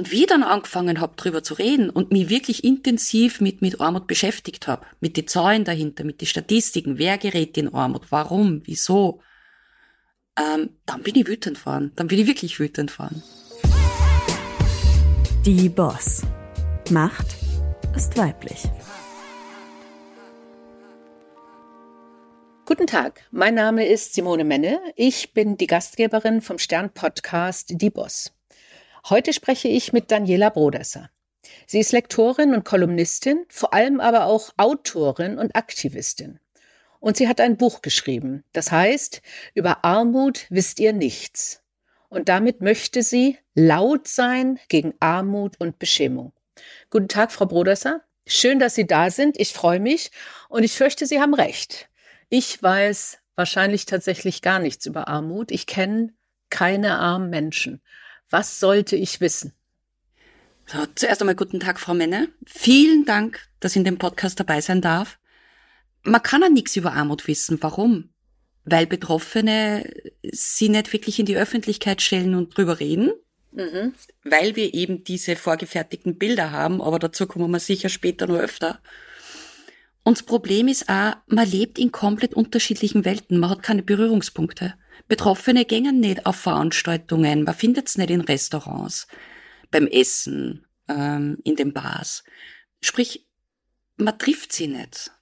Und wie ich dann angefangen habe, drüber zu reden und mich wirklich intensiv mit, mit Armut beschäftigt habe, mit den Zahlen dahinter, mit den Statistiken, wer gerät in Armut, warum, wieso, ähm, dann bin ich wütend fahren. Dann bin ich wirklich wütend fahren. Die Boss. Macht ist weiblich. Guten Tag, mein Name ist Simone Menne. Ich bin die Gastgeberin vom Stern-Podcast Die Boss. Heute spreche ich mit Daniela Brodesser. Sie ist Lektorin und Kolumnistin, vor allem aber auch Autorin und Aktivistin. Und sie hat ein Buch geschrieben, das heißt, über Armut wisst ihr nichts. Und damit möchte sie laut sein gegen Armut und Beschämung. Guten Tag, Frau Brodesser. Schön, dass Sie da sind. Ich freue mich und ich fürchte, Sie haben recht. Ich weiß wahrscheinlich tatsächlich gar nichts über Armut. Ich kenne keine armen Menschen. Was sollte ich wissen? So, zuerst einmal guten Tag, Frau Menne. Vielen Dank, dass ich in dem Podcast dabei sein darf. Man kann ja nichts über Armut wissen. Warum? Weil Betroffene sie nicht wirklich in die Öffentlichkeit stellen und drüber reden. Mhm. Weil wir eben diese vorgefertigten Bilder haben, aber dazu kommen wir sicher später noch öfter. Und das Problem ist auch, man lebt in komplett unterschiedlichen Welten. Man hat keine Berührungspunkte. Betroffene gängen nicht auf Veranstaltungen, man findet es nicht in Restaurants, beim Essen, ähm, in den Bars. Sprich, man trifft sie nicht.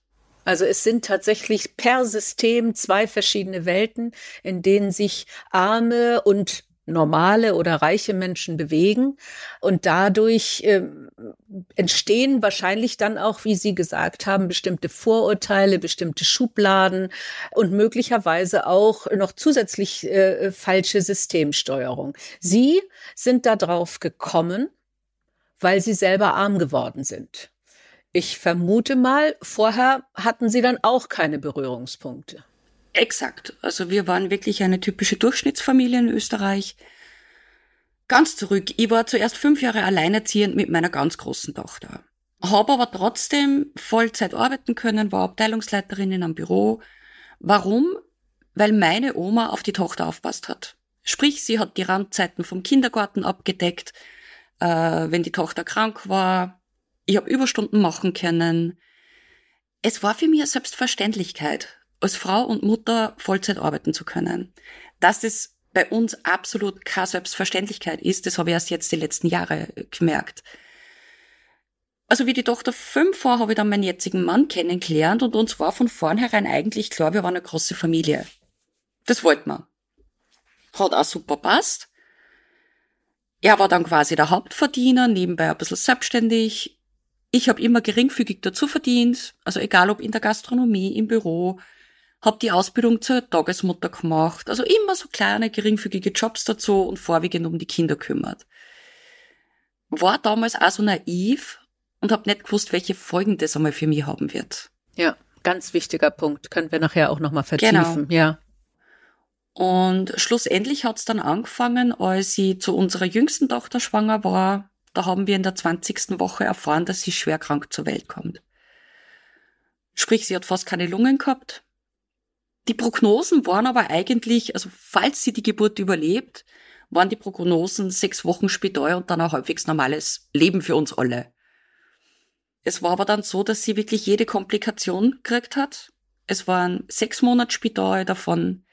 Also es sind tatsächlich per System zwei verschiedene Welten, in denen sich arme und normale oder reiche Menschen bewegen. Und dadurch äh, entstehen wahrscheinlich dann auch, wie Sie gesagt haben, bestimmte Vorurteile, bestimmte Schubladen und möglicherweise auch noch zusätzlich äh, falsche Systemsteuerung. Sie sind da drauf gekommen, weil Sie selber arm geworden sind. Ich vermute mal, vorher hatten Sie dann auch keine Berührungspunkte. Exakt. Also wir waren wirklich eine typische Durchschnittsfamilie in Österreich. Ganz zurück. Ich war zuerst fünf Jahre alleinerziehend mit meiner ganz großen Tochter. Habe aber trotzdem Vollzeit arbeiten können, war Abteilungsleiterin in einem Büro. Warum? Weil meine Oma auf die Tochter aufpasst hat. Sprich, sie hat die Randzeiten vom Kindergarten abgedeckt, äh, wenn die Tochter krank war. Ich habe Überstunden machen können. Es war für mich eine Selbstverständlichkeit als Frau und Mutter Vollzeit arbeiten zu können. Dass das bei uns absolut keine Selbstverständlichkeit ist, das habe ich erst jetzt die letzten Jahre gemerkt. Also wie die Tochter fünf war, habe ich dann meinen jetzigen Mann kennengelernt und uns war von vornherein eigentlich klar, wir waren eine große Familie. Das wollten wir. Hat auch super passt. Er war dann quasi der Hauptverdiener, nebenbei ein bisschen selbstständig. Ich habe immer geringfügig dazu verdient, also egal ob in der Gastronomie, im Büro, hab die Ausbildung zur Tagesmutter gemacht, also immer so kleine, geringfügige Jobs dazu und vorwiegend um die Kinder kümmert. War damals auch so naiv und hab nicht gewusst, welche Folgen das einmal für mich haben wird. Ja, ganz wichtiger Punkt. Können wir nachher auch nochmal vertiefen. Genau. Ja. Und schlussendlich hat's dann angefangen, als sie zu unserer jüngsten Tochter schwanger war. Da haben wir in der 20. Woche erfahren, dass sie schwer krank zur Welt kommt. Sprich, sie hat fast keine Lungen gehabt, die Prognosen waren aber eigentlich, also falls sie die Geburt überlebt, waren die Prognosen sechs Wochen Spital und dann ein halbwegs normales Leben für uns alle. Es war aber dann so, dass sie wirklich jede Komplikation gekriegt hat. Es waren sechs Monate Spital, davon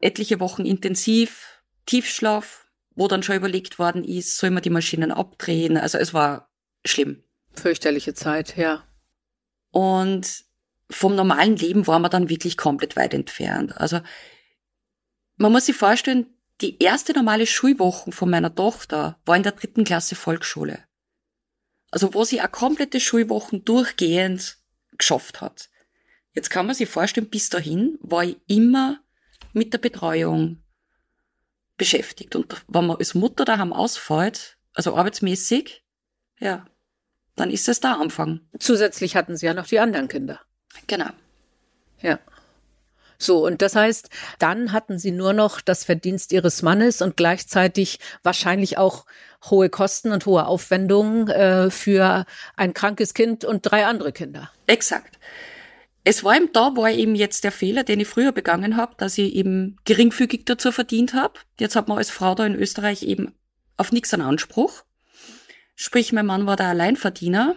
etliche Wochen intensiv, Tiefschlaf, wo dann schon überlegt worden ist, soll man die Maschinen abdrehen. Also es war schlimm. Fürchterliche Zeit, ja. Und vom normalen Leben war man dann wirklich komplett weit entfernt. Also man muss sich vorstellen, die erste normale Schulwoche von meiner Tochter war in der dritten Klasse Volksschule. Also wo sie auch komplette Schulwochen durchgehend geschafft hat. Jetzt kann man sich vorstellen, bis dahin war ich immer mit der Betreuung beschäftigt. Und wenn man als Mutter daheim ausfällt, also arbeitsmäßig, ja, dann ist es da Anfang. Zusätzlich hatten sie ja noch die anderen Kinder. Genau. Ja. So, und das heißt, dann hatten sie nur noch das Verdienst ihres Mannes und gleichzeitig wahrscheinlich auch hohe Kosten und hohe Aufwendungen äh, für ein krankes Kind und drei andere Kinder. Exakt. Es war eben da, war eben jetzt der Fehler, den ich früher begangen habe, dass ich eben geringfügig dazu verdient habe. Jetzt hat man als Frau da in Österreich eben auf nichts einen Anspruch. Sprich, mein Mann war der Alleinverdiener,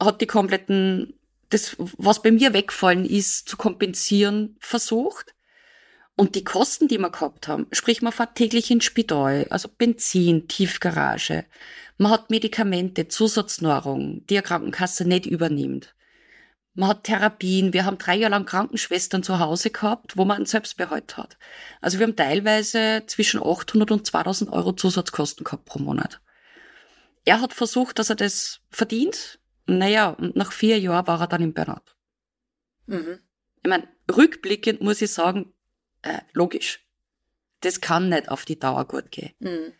hat die kompletten, das, was bei mir wegfallen ist, zu kompensieren versucht. Und die Kosten, die wir gehabt haben, sprich, man fährt täglich ins Spital, also Benzin, Tiefgarage. Man hat Medikamente, Zusatznahrung, die eine Krankenkasse nicht übernimmt. Man hat Therapien. Wir haben drei Jahre lang Krankenschwestern zu Hause gehabt, wo man einen Selbstbehalt hat. Also wir haben teilweise zwischen 800 und 2000 Euro Zusatzkosten gehabt pro Monat. Er hat versucht, dass er das verdient. Naja, und nach vier Jahren war er dann im Burnout. Mhm. Ich meine, rückblickend muss ich sagen, äh, logisch. Das kann nicht auf die Dauer gut gehen. Mhm.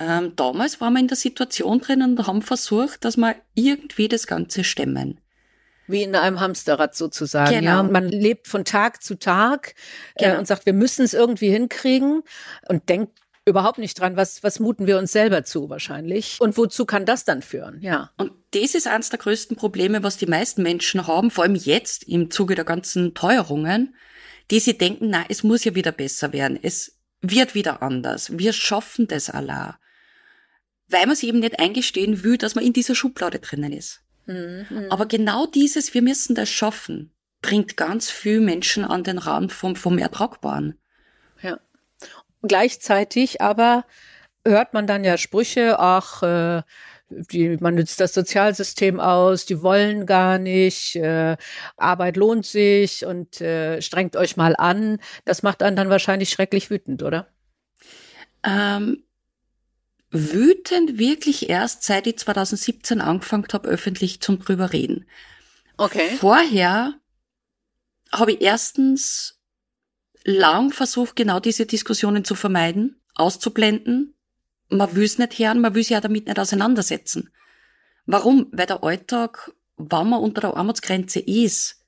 Ähm, damals waren wir in der Situation drin und haben versucht, dass wir irgendwie das Ganze stemmen. Wie in einem Hamsterrad sozusagen. Genau. Ja, man lebt von Tag zu Tag äh, genau. äh, und sagt, wir müssen es irgendwie hinkriegen und denkt überhaupt nicht dran, was, was muten wir uns selber zu wahrscheinlich. Und wozu kann das dann führen? Ja. Und das ist eines der größten Probleme, was die meisten Menschen haben, vor allem jetzt im Zuge der ganzen Teuerungen, die sie denken, na, es muss ja wieder besser werden. Es wird wieder anders. Wir schaffen das Allah. Weil man sich eben nicht eingestehen will, dass man in dieser Schublade drinnen ist. Mhm. Aber genau dieses, wir müssen das schaffen, bringt ganz viel Menschen an den Rand vom, vom Ertragbaren. Gleichzeitig aber hört man dann ja Sprüche, ach, äh, die, man nützt das Sozialsystem aus, die wollen gar nicht, äh, Arbeit lohnt sich und äh, strengt euch mal an. Das macht einen dann wahrscheinlich schrecklich wütend, oder? Ähm, wütend wirklich erst, seit ich 2017 angefangen habe, öffentlich zum drüber reden. Okay. Vorher habe ich erstens lang versucht, genau diese Diskussionen zu vermeiden, auszublenden. Man will es nicht hören, man will sich ja damit nicht auseinandersetzen. Warum? Weil der Alltag, wenn man unter der Armutsgrenze ist,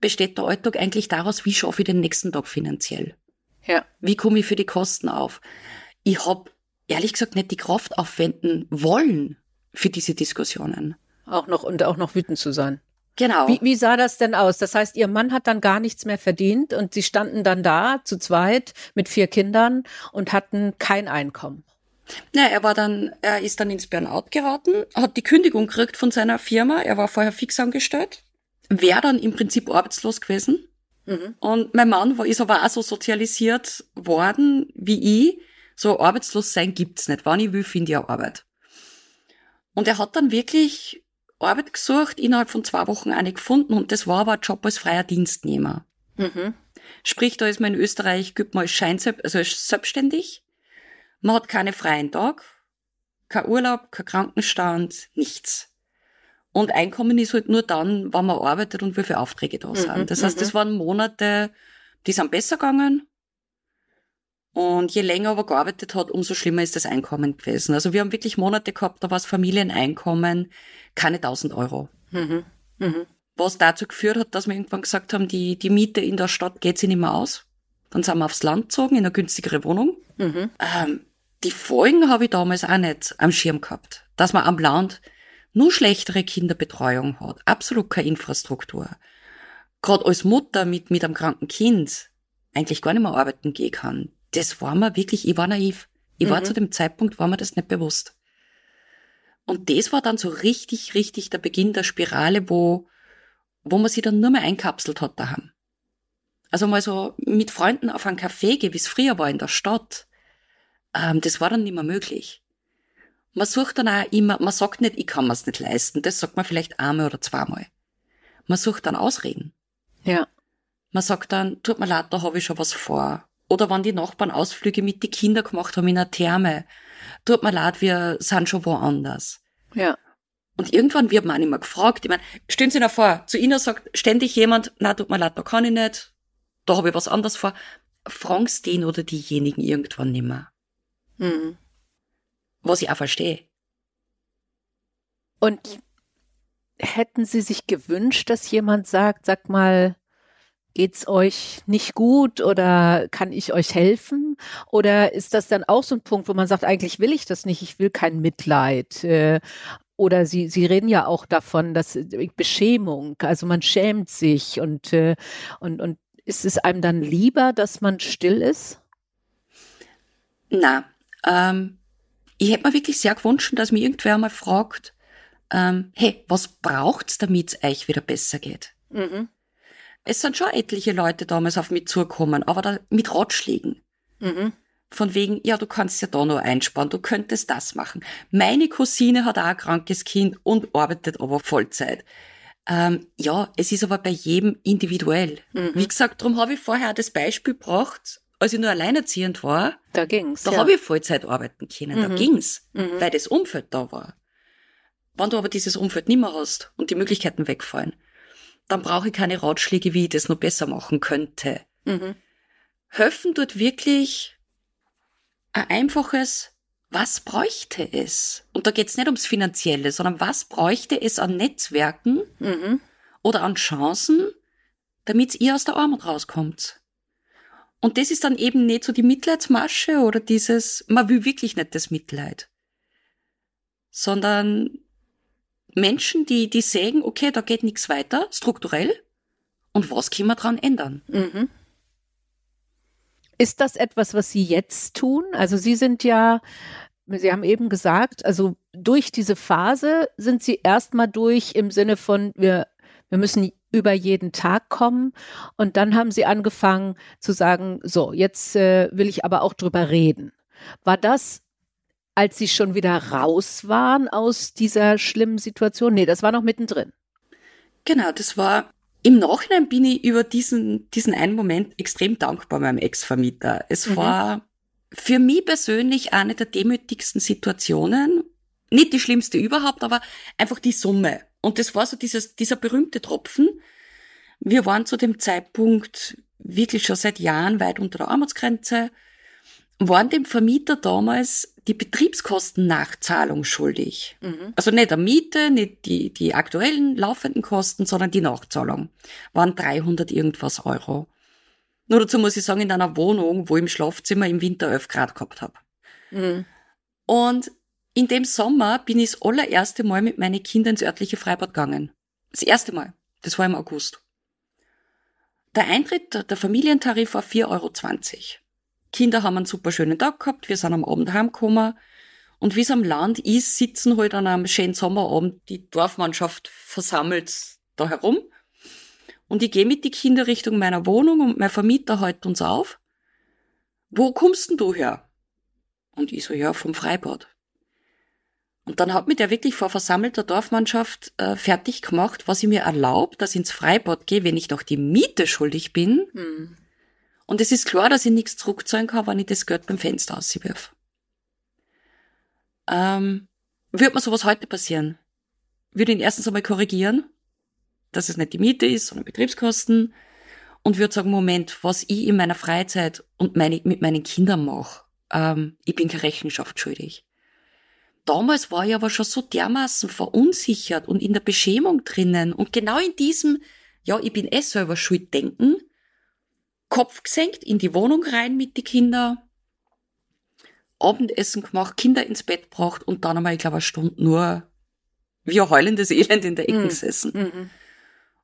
besteht der Alltag eigentlich daraus, wie schaffe ich den nächsten Tag finanziell? Ja. Wie komme ich für die Kosten auf? Ich habe ehrlich gesagt nicht die Kraft aufwenden wollen für diese Diskussionen. Auch noch und auch noch wütend zu sein. Genau. Wie, wie sah das denn aus? Das heißt, Ihr Mann hat dann gar nichts mehr verdient und Sie standen dann da zu zweit mit vier Kindern und hatten kein Einkommen. Ja, er war dann, er ist dann ins Burnout geraten, hat die Kündigung gekriegt von seiner Firma. Er war vorher fix angestellt, wäre dann im Prinzip arbeitslos gewesen. Mhm. Und mein Mann war, ist aber auch so sozialisiert worden wie ich, so arbeitslos sein gibt's nicht. Wann ich will, finde ich auch Arbeit. Und er hat dann wirklich Arbeit gesucht, innerhalb von zwei Wochen eine gefunden und das war aber ein Job als freier Dienstnehmer. Mhm. Sprich, da ist man in Österreich, gibt man als Schein, also als selbstständig. Man hat keine freien Tag, kein Urlaub, kein Krankenstand, nichts. Und Einkommen ist halt nur dann, wenn man arbeitet und wie viele Aufträge da sind. Mhm, das heißt, das mhm. waren Monate, die sind besser gegangen, und je länger er gearbeitet hat, umso schlimmer ist das Einkommen gewesen. Also wir haben wirklich Monate gehabt, da war das Familieneinkommen keine 1000 Euro. Mhm. Mhm. Was dazu geführt hat, dass wir irgendwann gesagt haben, die, die Miete in der Stadt geht sich nicht mehr aus. Dann sind wir aufs Land gezogen, in eine günstigere Wohnung. Mhm. Ähm, die Folgen habe ich damals auch nicht am Schirm gehabt. Dass man am Land nur schlechtere Kinderbetreuung hat. Absolut keine Infrastruktur. Gerade als Mutter mit, mit einem kranken Kind eigentlich gar nicht mehr arbeiten gehen kann das war mir wirklich, ich war naiv. Ich mhm. war zu dem Zeitpunkt, war mir das nicht bewusst. Und das war dann so richtig, richtig der Beginn der Spirale, wo, wo man sich dann nur mehr einkapselt hat daheim. Also mal so mit Freunden auf einen Café gehen, wie es früher war in der Stadt, ähm, das war dann nicht mehr möglich. Man sucht dann auch immer, man sagt nicht, ich kann mir's nicht leisten, das sagt man vielleicht einmal oder zweimal. Man sucht dann Ausreden. Ja. Man sagt dann, tut mir leid, da habe ich schon was vor. Oder wenn die Nachbarn Ausflüge mit den Kindern gemacht haben in einer Therme. Tut mir leid, wir sind schon woanders. Ja. Und irgendwann wird man mehr gefragt. Ich meine, stellen Sie sich vor, zu Ihnen sagt ständig jemand, na, tut mir leid, da kann ich nicht, da habe ich was anderes vor. Fragen Sie den oder diejenigen irgendwann nicht mehr. Mhm. Was ich auch verstehe. Und hätten Sie sich gewünscht, dass jemand sagt, sag mal, geht's euch nicht gut oder kann ich euch helfen? Oder ist das dann auch so ein Punkt, wo man sagt, eigentlich will ich das nicht, ich will kein Mitleid? Äh, oder Sie, Sie reden ja auch davon, dass äh, Beschämung, also man schämt sich und, äh, und, und ist es einem dann lieber, dass man still ist? Na, ähm, ich hätte mir wirklich sehr gewünscht, dass mir irgendwer mal fragt, ähm, hey, was braucht's, damit es euch wieder besser geht? Mhm. Es sind schon etliche Leute damals auf mich zugekommen, aber da mit Ratschlägen. Mhm. Von wegen, ja, du kannst ja da noch einsparen, du könntest das machen. Meine Cousine hat auch ein krankes Kind und arbeitet aber Vollzeit. Ähm, ja, es ist aber bei jedem individuell. Mhm. Wie gesagt, darum habe ich vorher das Beispiel gebracht, als ich nur alleinerziehend war. Da ging's. Da ja. habe ich Vollzeit arbeiten können, mhm. da ging's, mhm. weil das Umfeld da war. Wenn du aber dieses Umfeld nicht mehr hast und die Möglichkeiten wegfallen, dann brauche ich keine Ratschläge, wie ich das noch besser machen könnte. Mhm. Helfen dort wirklich ein einfaches, was bräuchte es? Und da geht es nicht ums Finanzielle, sondern was bräuchte es an Netzwerken mhm. oder an Chancen, damit ihr aus der Armut rauskommt. Und das ist dann eben nicht so die Mitleidsmasche oder dieses, man will wirklich nicht das Mitleid, sondern Menschen, die, die sagen, okay, da geht nichts weiter, strukturell, und was können wir dran ändern? Mhm. Ist das etwas, was Sie jetzt tun? Also Sie sind ja, Sie haben eben gesagt, also durch diese Phase sind Sie erstmal durch im Sinne von, wir, wir müssen über jeden Tag kommen. Und dann haben Sie angefangen zu sagen, so, jetzt äh, will ich aber auch drüber reden. War das als Sie schon wieder raus waren aus dieser schlimmen Situation? Nee, das war noch mittendrin. Genau, das war im Nachhinein bin ich über diesen, diesen einen Moment extrem dankbar meinem Ex-Vermieter. Es mhm. war für mich persönlich eine der demütigsten Situationen. Nicht die schlimmste überhaupt, aber einfach die Summe. Und das war so dieses, dieser berühmte Tropfen. Wir waren zu dem Zeitpunkt wirklich schon seit Jahren weit unter der Armutsgrenze, waren dem Vermieter damals die Betriebskostennachzahlung schuldig. Mhm. Also nicht der Miete, nicht die, die aktuellen laufenden Kosten, sondern die Nachzahlung. Waren 300 irgendwas Euro. Nur dazu muss ich sagen, in einer Wohnung, wo ich im Schlafzimmer im Winter 11 Grad gehabt habe. Mhm. Und in dem Sommer bin ich das allererste Mal mit meinen Kindern ins örtliche Freibad gegangen. Das erste Mal. Das war im August. Der Eintritt, der Familientarif war 4,20 Euro. Kinder haben einen super schönen Tag gehabt, wir sind am Abend heimgekommen. Und wie es am Land ist, sitzen halt an einem schönen Sommerabend die Dorfmannschaft versammelt da herum. Und ich gehe mit die Kinder Richtung meiner Wohnung und mein Vermieter hält uns auf. Wo kommst denn du her? Und ich so, ja, vom Freibad. Und dann hat mich der wirklich vor versammelter Dorfmannschaft äh, fertig gemacht, was ich mir erlaubt, dass ich ins Freibad gehe, wenn ich noch die Miete schuldig bin. Hm. Und es ist klar, dass ich nichts zurückzahlen kann, wenn ich das Geld beim Fenster auswirf. Ähm, wird mir sowas heute passieren? Würde ihn erstens einmal korrigieren, dass es nicht die Miete ist, sondern Betriebskosten. Und würde sagen, Moment, was ich in meiner Freizeit und meine, mit meinen Kindern mache, ähm, ich bin keine Rechenschaft schuldig. Damals war ich aber schon so dermaßen verunsichert und in der Beschämung drinnen und genau in diesem, ja, ich bin eh selber schuld denken, Kopf gesenkt, in die Wohnung rein mit die Kinder, Abendessen gemacht, Kinder ins Bett gebracht und dann einmal, ich glaube, eine Stunde nur wie ein heulendes Elend in der Ecke mhm. gesessen. Mhm.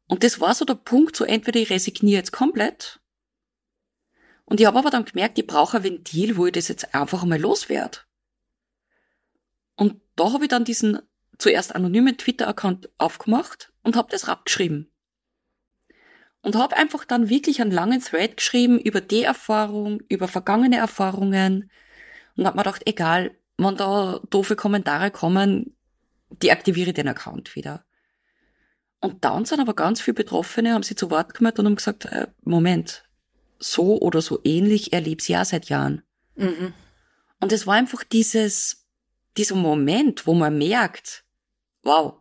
Und das war so der Punkt, so entweder ich resigniere jetzt komplett und ich habe aber dann gemerkt, ich brauche ein Ventil, wo ich das jetzt einfach einmal loswerde. Und da habe ich dann diesen zuerst anonymen Twitter-Account aufgemacht und habe das abgeschrieben und habe einfach dann wirklich einen langen Thread geschrieben über die Erfahrung, über vergangene Erfahrungen und habe mir gedacht, egal, wenn da doofe Kommentare kommen, deaktiviere ich den Account wieder. Und dann sind aber ganz viele Betroffene, haben sie zu Wort gemeldet und haben gesagt, äh, Moment, so oder so ähnlich erlebe ich ja seit Jahren. Mhm. Und es war einfach dieses, dieser Moment, wo man merkt, wow,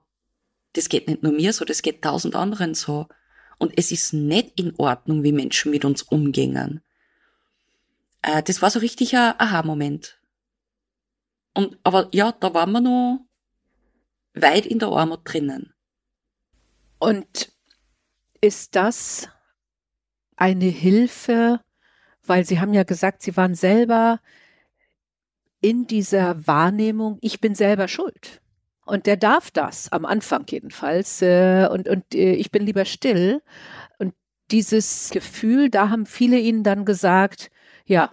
das geht nicht nur mir so, das geht tausend anderen so. Und es ist nicht in Ordnung, wie Menschen mit uns umgehen. Äh, das war so richtig ein Aha-Moment. Und, aber ja, da waren wir noch weit in der Armut drinnen. Und ist das eine Hilfe, weil Sie haben ja gesagt, Sie waren selber in dieser Wahrnehmung, ich bin selber schuld. Und der darf das, am Anfang jedenfalls. Äh, und und äh, ich bin lieber still. Und dieses Gefühl, da haben viele ihnen dann gesagt, ja,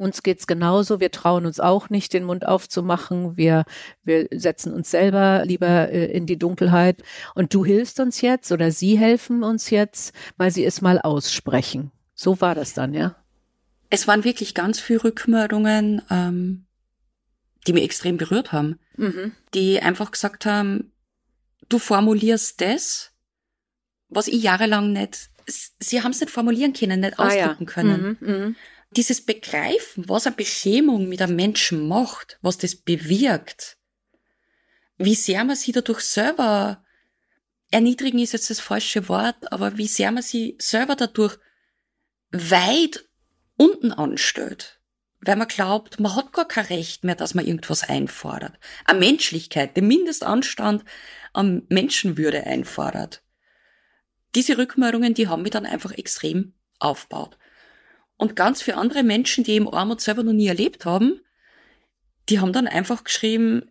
uns geht's genauso. Wir trauen uns auch nicht, den Mund aufzumachen. Wir, wir setzen uns selber lieber äh, in die Dunkelheit. Und du hilfst uns jetzt oder sie helfen uns jetzt, weil sie es mal aussprechen. So war das dann, ja? Es waren wirklich ganz viele Rückmeldungen, ähm, die mich extrem berührt haben. Mhm. Die einfach gesagt haben, du formulierst das, was ich jahrelang nicht, sie haben es nicht formulieren können, nicht ausdrücken ah, ja. können. Mhm, mh dieses Begreifen, was eine Beschämung mit einem Menschen macht, was das bewirkt, wie sehr man sie dadurch selber erniedrigen ist jetzt das falsche Wort, aber wie sehr man sie selber dadurch weit unten anstellt, weil man glaubt, man hat gar kein Recht mehr, dass man irgendwas einfordert. Eine Menschlichkeit, den Mindestanstand an Menschenwürde einfordert. Diese Rückmeldungen, die haben mich dann einfach extrem aufgebaut. Und ganz viele andere Menschen, die eben Armut selber noch nie erlebt haben, die haben dann einfach geschrieben,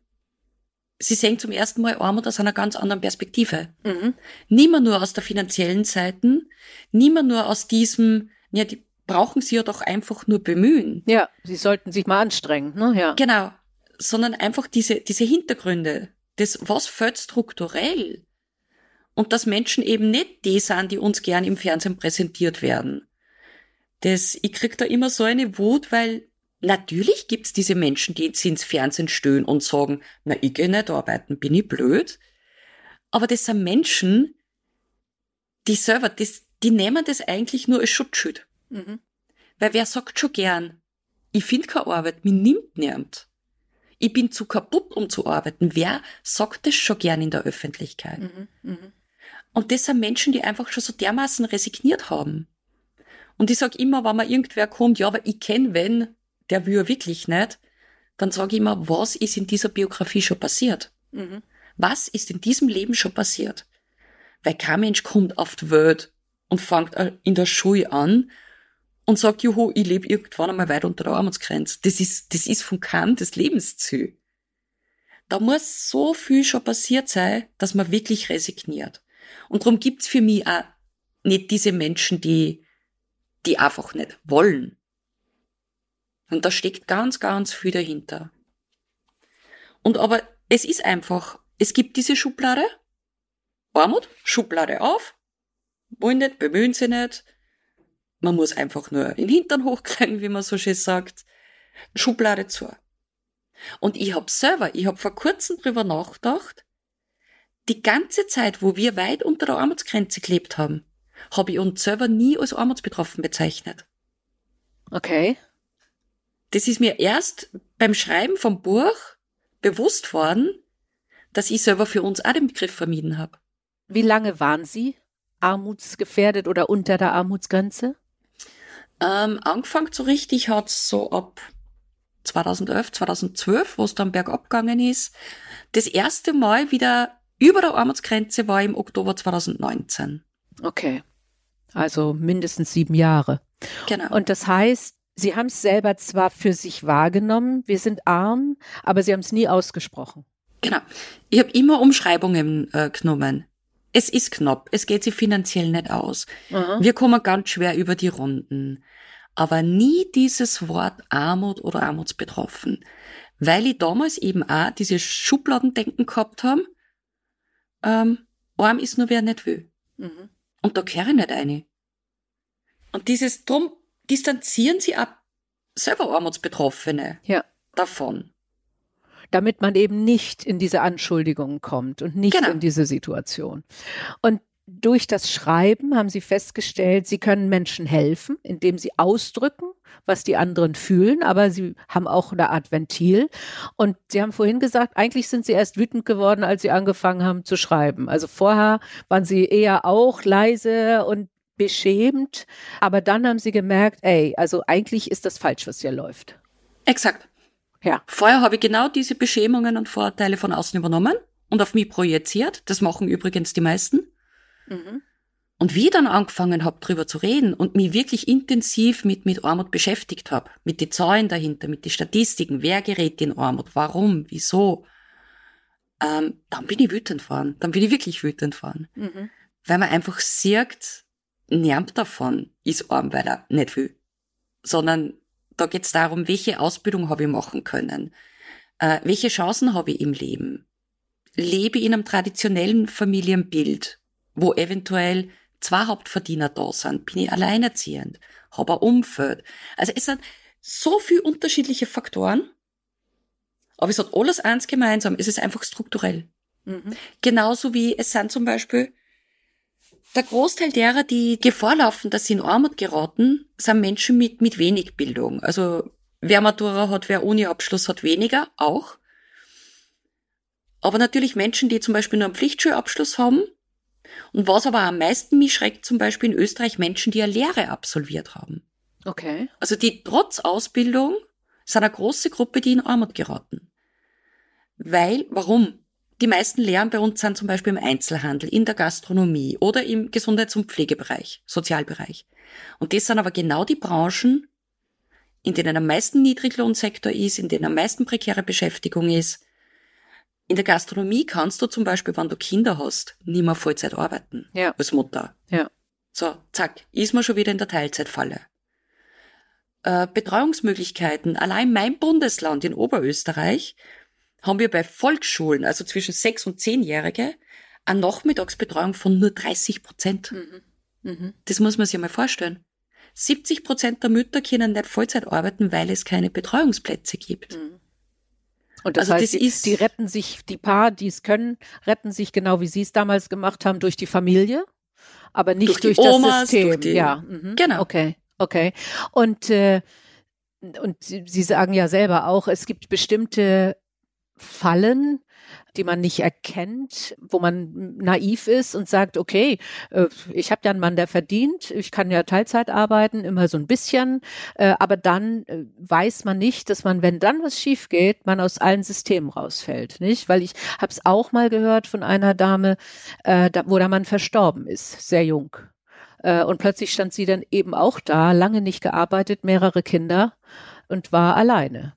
sie sehen zum ersten Mal Armut aus einer ganz anderen Perspektive. Mhm. Niemand nur aus der finanziellen Seite, niemand nur aus diesem, ja, die brauchen sie ja doch einfach nur bemühen. Ja, sie sollten sich mal anstrengen, ne? Ja. Genau. Sondern einfach diese, diese Hintergründe, das, was fällt strukturell? Und dass Menschen eben nicht die sind, die uns gern im Fernsehen präsentiert werden das, ich krieg da immer so eine Wut, weil natürlich gibt's diese Menschen, die jetzt ins Fernsehen stöhnen und sagen, na, ich gehe nicht arbeiten, bin ich blöd. Aber das sind Menschen, die selber, das, die nehmen das eigentlich nur als Schutzschild. Mhm. Weil wer sagt schon gern, ich finde keine Arbeit, mir nimmt niemand. Ich bin zu kaputt, um zu arbeiten. Wer sagt das schon gern in der Öffentlichkeit? Mhm, mh. Und das sind Menschen, die einfach schon so dermaßen resigniert haben. Und ich sag immer, wenn mal irgendwer kommt, ja, aber ich kenn wen, der will wirklich nicht, dann sage ich immer, was ist in dieser Biografie schon passiert? Mhm. Was ist in diesem Leben schon passiert? Weil kein Mensch kommt auf die Welt und fängt in der Schule an und sagt, juhu, ich lebe irgendwann einmal weit unter der Armutsgrenze. Das ist, das ist von keinem das Lebensziel. Da muss so viel schon passiert sein, dass man wirklich resigniert. Und darum gibt's für mich auch nicht diese Menschen, die die einfach nicht wollen. Und da steckt ganz, ganz viel dahinter. Und aber es ist einfach, es gibt diese Schublade, Armut, Schublade auf, wollen nicht, bemühen sie nicht, man muss einfach nur den Hintern hochkriegen, wie man so schön sagt, Schublade zu. Und ich hab selber, ich hab vor kurzem drüber nachgedacht, die ganze Zeit, wo wir weit unter der Armutsgrenze gelebt haben, habe ich uns selber nie als armutsbetroffen bezeichnet. Okay. Das ist mir erst beim Schreiben vom Buch bewusst worden, dass ich selber für uns auch den Begriff vermieden habe. Wie lange waren Sie armutsgefährdet oder unter der Armutsgrenze? Ähm, angefangen so richtig hat's so ab 2011, 2012, wo es dann bergab gegangen ist. Das erste Mal wieder über der Armutsgrenze war im Oktober 2019. Okay. Also mindestens sieben Jahre. Genau. Und das heißt, Sie haben es selber zwar für sich wahrgenommen, wir sind arm, aber Sie haben es nie ausgesprochen. Genau. Ich habe immer Umschreibungen äh, genommen. Es ist knapp, es geht sich finanziell nicht aus. Mhm. Wir kommen ganz schwer über die Runden. Aber nie dieses Wort Armut oder Armutsbetroffen. Weil ich damals eben auch diese Schubladendenken gehabt habe, ähm, arm ist nur wer nicht will. Mhm. Und da gehöre ich nicht eine. Und dieses, drum distanzieren sie ab selber Armutsbetroffene ja. davon. Damit man eben nicht in diese Anschuldigungen kommt und nicht genau. in diese Situation. Und durch das Schreiben haben Sie festgestellt, Sie können Menschen helfen, indem Sie ausdrücken, was die anderen fühlen, aber Sie haben auch eine Art Ventil. Und Sie haben vorhin gesagt, eigentlich sind Sie erst wütend geworden, als Sie angefangen haben zu schreiben. Also vorher waren Sie eher auch leise und beschämt, aber dann haben Sie gemerkt, ey, also eigentlich ist das falsch, was hier läuft. Exakt. Ja. Vorher habe ich genau diese Beschämungen und Vorurteile von außen übernommen und auf mich projiziert. Das machen übrigens die meisten. Mhm. Und wie ich dann angefangen habe, drüber zu reden und mich wirklich intensiv mit, mit Armut beschäftigt habe, mit den Zahlen dahinter, mit den Statistiken, wer gerät in Armut, warum, wieso, ähm, dann bin ich wütend geworden. Dann bin ich wirklich wütend geworden. Mhm. Weil man einfach sieht, niemand davon ist arm, weil er nicht will. Sondern Da geht es darum, welche Ausbildung habe ich machen können? Äh, welche Chancen habe ich im Leben? Lebe ich in einem traditionellen Familienbild, wo eventuell zwei Hauptverdiener da sind? Bin ich alleinerziehend? Habe ein Umfeld? Also es sind so viele unterschiedliche Faktoren, aber es hat alles eins gemeinsam, es ist einfach strukturell. Mhm. Genauso wie es sind zum Beispiel der Großteil derer, die Gefahr laufen, dass sie in Armut geraten, sind Menschen mit, mit wenig Bildung. Also wer Matura hat, wer Uni-Abschluss hat, weniger, auch. Aber natürlich Menschen, die zum Beispiel nur einen Pflichtschulabschluss haben. Und was aber am meisten mich schreckt, zum Beispiel in Österreich Menschen, die eine Lehre absolviert haben. Okay. Also die trotz Ausbildung sind eine große Gruppe, die in Armut geraten. Weil, warum? Die meisten Lehren bei uns sind zum Beispiel im Einzelhandel, in der Gastronomie oder im Gesundheits- und Pflegebereich, Sozialbereich. Und das sind aber genau die Branchen, in denen am meisten Niedriglohnsektor ist, in denen am meisten prekäre Beschäftigung ist. In der Gastronomie kannst du zum Beispiel, wenn du Kinder hast, nicht mehr Vollzeit arbeiten. Ja. Als Mutter. Ja. So, zack, ist man schon wieder in der Teilzeitfalle. Äh, Betreuungsmöglichkeiten. Allein mein Bundesland in Oberösterreich haben wir bei Volksschulen, also zwischen sechs und zehnjährige, eine Nachmittagsbetreuung von nur 30 Prozent. Mhm. Mhm. Das muss man sich mal vorstellen. 70 Prozent der Mütter können nicht Vollzeit arbeiten, weil es keine Betreuungsplätze gibt. Mhm. Und das also heißt, das die, ist, die retten sich, die Paar, die es können, retten sich genau wie Sie es damals gemacht haben, durch die Familie, aber nicht durch, durch Omas, das System. Durch die, ja, mhm. genau. Okay, okay. Und äh, und Sie sagen ja selber auch, es gibt bestimmte Fallen, die man nicht erkennt, wo man naiv ist und sagt, okay, äh, ich habe ja einen Mann, der verdient, ich kann ja Teilzeit arbeiten, immer so ein bisschen, äh, aber dann äh, weiß man nicht, dass man, wenn dann was schief geht, man aus allen Systemen rausfällt, nicht? Weil ich habe es auch mal gehört von einer Dame, wo der Mann verstorben ist, sehr jung. Und plötzlich stand sie dann eben auch da, lange nicht gearbeitet, mehrere Kinder und war alleine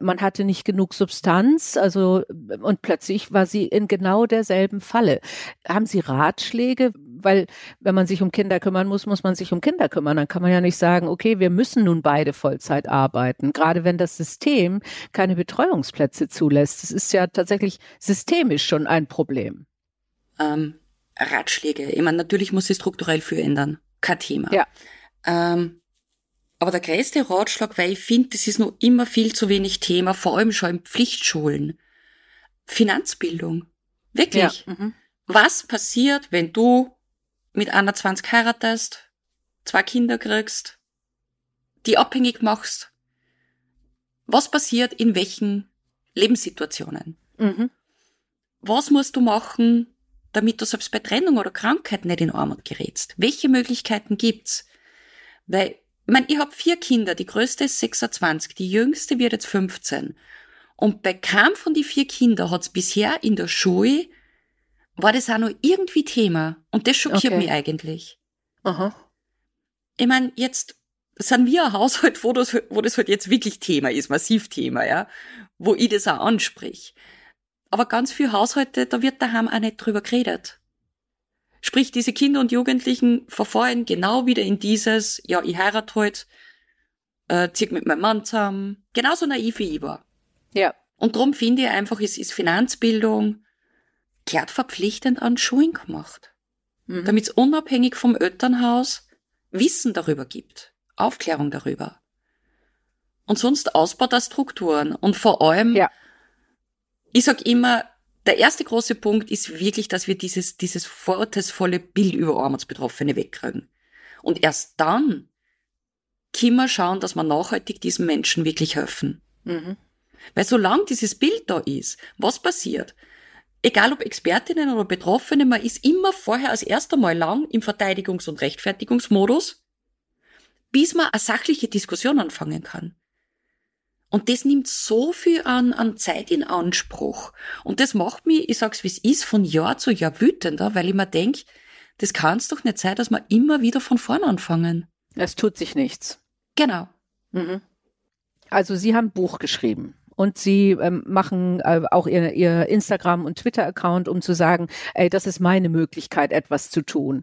man hatte nicht genug Substanz, also und plötzlich war sie in genau derselben Falle. Haben Sie Ratschläge? Weil wenn man sich um Kinder kümmern muss, muss man sich um Kinder kümmern. Dann kann man ja nicht sagen, okay, wir müssen nun beide Vollzeit arbeiten. Gerade wenn das System keine Betreuungsplätze zulässt. Das ist ja tatsächlich systemisch schon ein Problem. Ähm, Ratschläge. Ich meine, natürlich muss sie strukturell für ändern. Kein Thema. Ja. Ähm, aber der größte Ratschlag, weil ich finde, das ist noch immer viel zu wenig Thema, vor allem schon in Pflichtschulen. Finanzbildung. Wirklich. Ja. Mhm. Was passiert, wenn du mit einer 20 heiratest, zwei Kinder kriegst, die abhängig machst? Was passiert in welchen Lebenssituationen? Mhm. Was musst du machen, damit du selbst bei Trennung oder Krankheit nicht in Armut gerätst? Welche Möglichkeiten gibt's? Weil ich meine, ich habe vier Kinder, die größte ist 26, die jüngste wird jetzt 15. Und bei keinem von die vier Kindern hat es bisher in der Schule, war das auch noch irgendwie Thema. Und das schockiert okay. mich eigentlich. Aha. Ich meine, jetzt sind wir ein Haushalt, wo das, wo das halt jetzt wirklich Thema ist, massiv Thema, ja, wo ich das auch ansprich. Aber ganz viele Haushalte, da wird daheim auch nicht drüber geredet. Sprich, diese Kinder und Jugendlichen verfallen genau wieder in dieses, ja, ich heirate heute, äh, zieh mit meinem Mann zusammen. Genauso naiv wie ich war. Ja. Und darum finde ich einfach, es ist Finanzbildung gehört verpflichtend an Schulen gemacht. Mhm. Damit es unabhängig vom Elternhaus Wissen darüber gibt. Aufklärung darüber. Und sonst Ausbau der Strukturen. Und vor allem, ja. ich sag immer, der erste große Punkt ist wirklich, dass wir dieses, dieses vorurteilsvolle Bild über Armutsbetroffene wegkriegen. Und erst dann können wir schauen, dass wir nachhaltig diesen Menschen wirklich helfen. Mhm. Weil solange dieses Bild da ist, was passiert? Egal ob Expertinnen oder Betroffene, man ist immer vorher als erster Mal lang im Verteidigungs- und Rechtfertigungsmodus, bis man eine sachliche Diskussion anfangen kann. Und das nimmt so viel an, an Zeit in Anspruch. Und das macht mich, ich sag's wie es ist, von Jahr zu Jahr wütender, weil ich mir denk, das kann's doch nicht sein, dass wir immer wieder von vorn anfangen. Es tut sich nichts. Genau. Mhm. Also Sie haben ein Buch geschrieben und sie ähm, machen äh, auch ihr, ihr Instagram- und Twitter-Account, um zu sagen, ey, das ist meine Möglichkeit, etwas zu tun.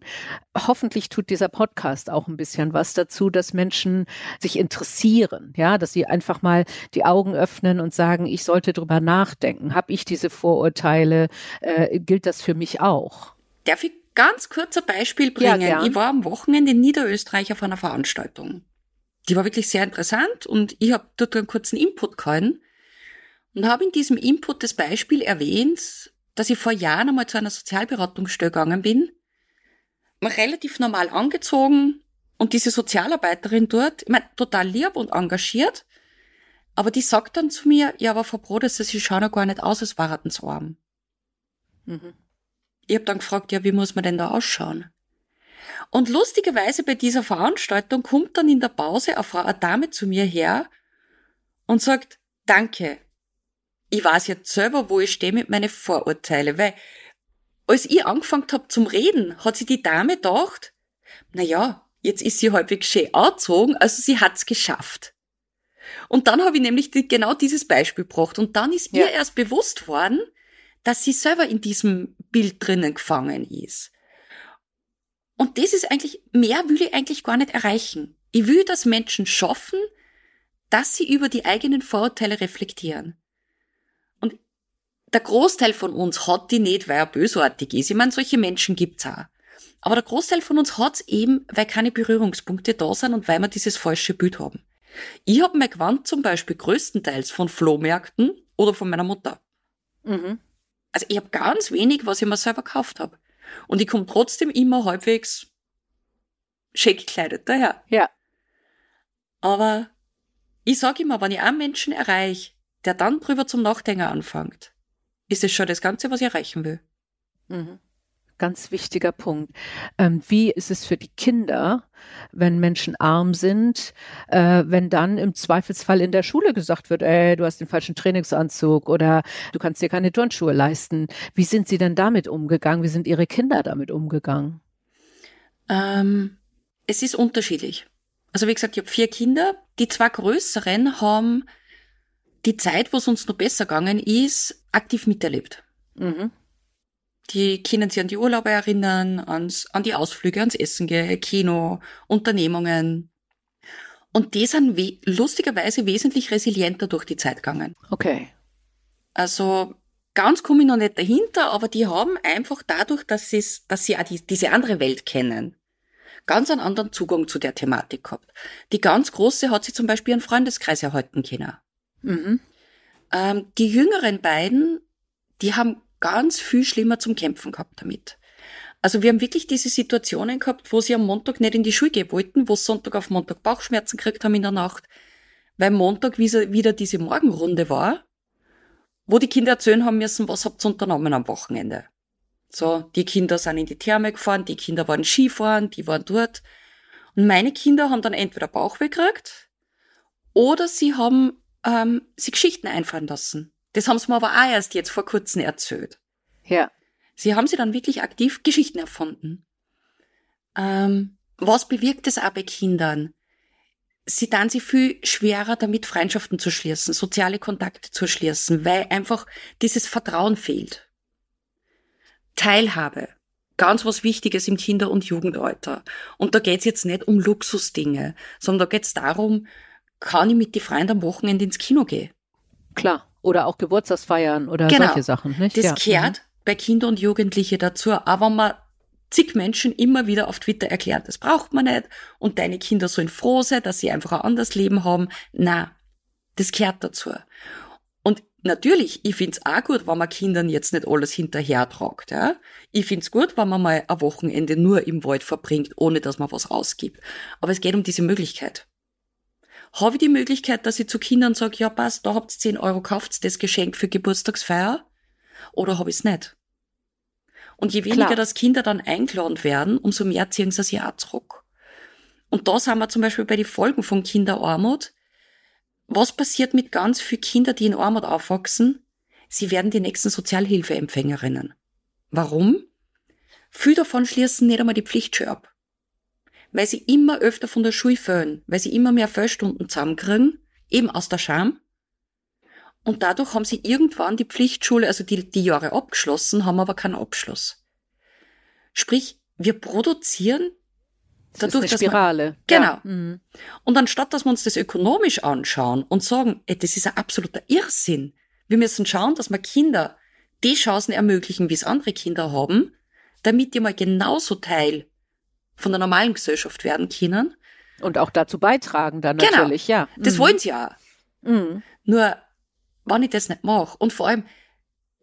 Hoffentlich tut dieser Podcast auch ein bisschen was dazu, dass Menschen sich interessieren, ja, dass sie einfach mal die Augen öffnen und sagen, ich sollte drüber nachdenken. Habe ich diese Vorurteile? Äh, gilt das für mich auch? Darf ich ganz kurz ein Beispiel bringen? Ja, ich war am Wochenende in Niederösterreich auf einer Veranstaltung. Die war wirklich sehr interessant und ich habe dort einen kurzen Input gehalten und habe in diesem Input das Beispiel erwähnt, dass ich vor Jahren einmal zu einer Sozialberatungsstelle gegangen bin, relativ normal angezogen und diese Sozialarbeiterin dort, ich meine, total lieb und engagiert, aber die sagt dann zu mir, ja, aber Frau Brodesser, Sie schauen ja gar nicht aus, als waren Sie arm. Mhm. Ich habe dann gefragt, ja, wie muss man denn da ausschauen? Und lustigerweise bei dieser Veranstaltung kommt dann in der Pause eine, Frau, eine Dame zu mir her und sagt, danke. Ich weiß jetzt selber, wo ich stehe mit meinen Vorurteilen, weil als ich angefangen habe zum Reden, hat sie die Dame gedacht, na ja, jetzt ist sie halbwegs schön angezogen, also sie hat's geschafft. Und dann habe ich nämlich die, genau dieses Beispiel gebracht und dann ist ja. ihr erst bewusst worden, dass sie selber in diesem Bild drinnen gefangen ist. Und das ist eigentlich, mehr will ich eigentlich gar nicht erreichen. Ich will, dass Menschen schaffen, dass sie über die eigenen Vorurteile reflektieren. Der Großteil von uns hat die nicht, weil er bösartig ist. Ich meine, solche Menschen gibt's auch. Aber der Großteil von uns hat's eben, weil keine Berührungspunkte da sind und weil wir dieses falsche Bild haben. Ich habe mein Gewand zum Beispiel größtenteils von Flohmärkten oder von meiner Mutter. Mhm. Also ich habe ganz wenig, was ich mir selber gekauft habe. Und ich komme trotzdem immer halbwegs schick gekleidet daher. Ja. Aber ich sage immer, wenn ich einen Menschen erreiche, der dann drüber zum Nachdenken anfängt, ist es schon das Ganze, was ich erreichen will. Mhm ganz wichtiger Punkt. Ähm, wie ist es für die Kinder, wenn Menschen arm sind, äh, wenn dann im Zweifelsfall in der Schule gesagt wird, ey, du hast den falschen Trainingsanzug oder du kannst dir keine Turnschuhe leisten. Wie sind sie denn damit umgegangen? Wie sind ihre Kinder damit umgegangen? Ähm, es ist unterschiedlich. Also wie gesagt, ich habe vier Kinder. Die zwei größeren haben die Zeit, wo es uns noch besser gegangen ist, aktiv miterlebt. Mhm. Die können sich an die Urlaube erinnern, ans, an die Ausflüge, ans Essen gehen, Kino, Unternehmungen. Und die sind we lustigerweise wesentlich resilienter durch die Zeit gegangen. Okay. Also ganz komme ich noch nicht dahinter, aber die haben einfach dadurch, dass, dass sie auch die, diese andere Welt kennen, ganz einen anderen Zugang zu der Thematik gehabt. Die ganz große hat sie zum Beispiel einen Freundeskreis erhalten können. Mhm. Ähm, die jüngeren beiden, die haben ganz viel schlimmer zum Kämpfen gehabt damit. Also wir haben wirklich diese Situationen gehabt, wo sie am Montag nicht in die Schule gehen wollten, wo sie Sonntag auf Montag Bauchschmerzen gekriegt haben in der Nacht, weil Montag wieder diese Morgenrunde war, wo die Kinder erzählen haben müssen, was habt ihr unternommen am Wochenende. So, die Kinder sind in die Therme gefahren, die Kinder waren Skifahren, die waren dort. Und meine Kinder haben dann entweder Bauchweh gekriegt oder sie haben ähm, sie Geschichten einfallen lassen. Das haben sie mir aber auch erst jetzt vor kurzem erzählt. Ja. Sie haben sie dann wirklich aktiv Geschichten erfunden. Ähm, was bewirkt es auch bei Kindern? Sie dann sie viel schwerer damit Freundschaften zu schließen, soziale Kontakte zu schließen, weil einfach dieses Vertrauen fehlt. Teilhabe. Ganz was Wichtiges im Kinder- und Jugendalter. Und da geht's jetzt nicht um Luxusdinge, sondern da geht's darum, kann ich mit die Freunden am Wochenende ins Kino gehen? Klar. Oder auch Geburtstagsfeiern oder genau. solche Sachen, nicht? Das ja. kehrt mhm. bei Kindern und Jugendlichen dazu. Aber man zig Menschen immer wieder auf Twitter erklärt, das braucht man nicht und deine Kinder sollen froh sein, dass sie einfach ein anderes Leben haben. Na, das kehrt dazu. Und natürlich, ich find's auch gut, wenn man Kindern jetzt nicht alles hinterher tragt. Ja? Ich find's gut, wenn man mal ein Wochenende nur im Wald verbringt, ohne dass man was ausgibt. Aber es geht um diese Möglichkeit habe ich die Möglichkeit, dass ich zu Kindern sage, ja passt, da habt ihr 10 Euro, kauft das Geschenk für Geburtstagsfeier? Oder habe ich es nicht? Und je weniger Klar. das Kinder dann eingeladen werden, umso mehr ziehen sie sich auch zurück. Und da sind wir zum Beispiel bei den Folgen von Kinderarmut. Was passiert mit ganz vielen Kindern, die in Armut aufwachsen? Sie werden die nächsten Sozialhilfeempfängerinnen. Warum? Viele davon schließen nicht einmal die Pflichtschule ab weil sie immer öfter von der Schule fehlen, weil sie immer mehr Fehlstunden zusammenkriegen, eben aus der Scham. Und dadurch haben sie irgendwann die Pflichtschule, also die, die Jahre abgeschlossen, haben aber keinen Abschluss. Sprich, wir produzieren das dadurch, ist eine Spirale. Man, genau. Ja. Mhm. Und anstatt, dass wir uns das ökonomisch anschauen und sagen, ey, das ist ein absoluter Irrsinn. Wir müssen schauen, dass wir Kinder die Chancen ermöglichen, wie es andere Kinder haben, damit die mal genauso Teil von der normalen Gesellschaft werden können. Und auch dazu beitragen dann genau. natürlich, ja. Das mhm. wollen sie auch. Mhm. Nur, wenn ich das nicht mache, und vor allem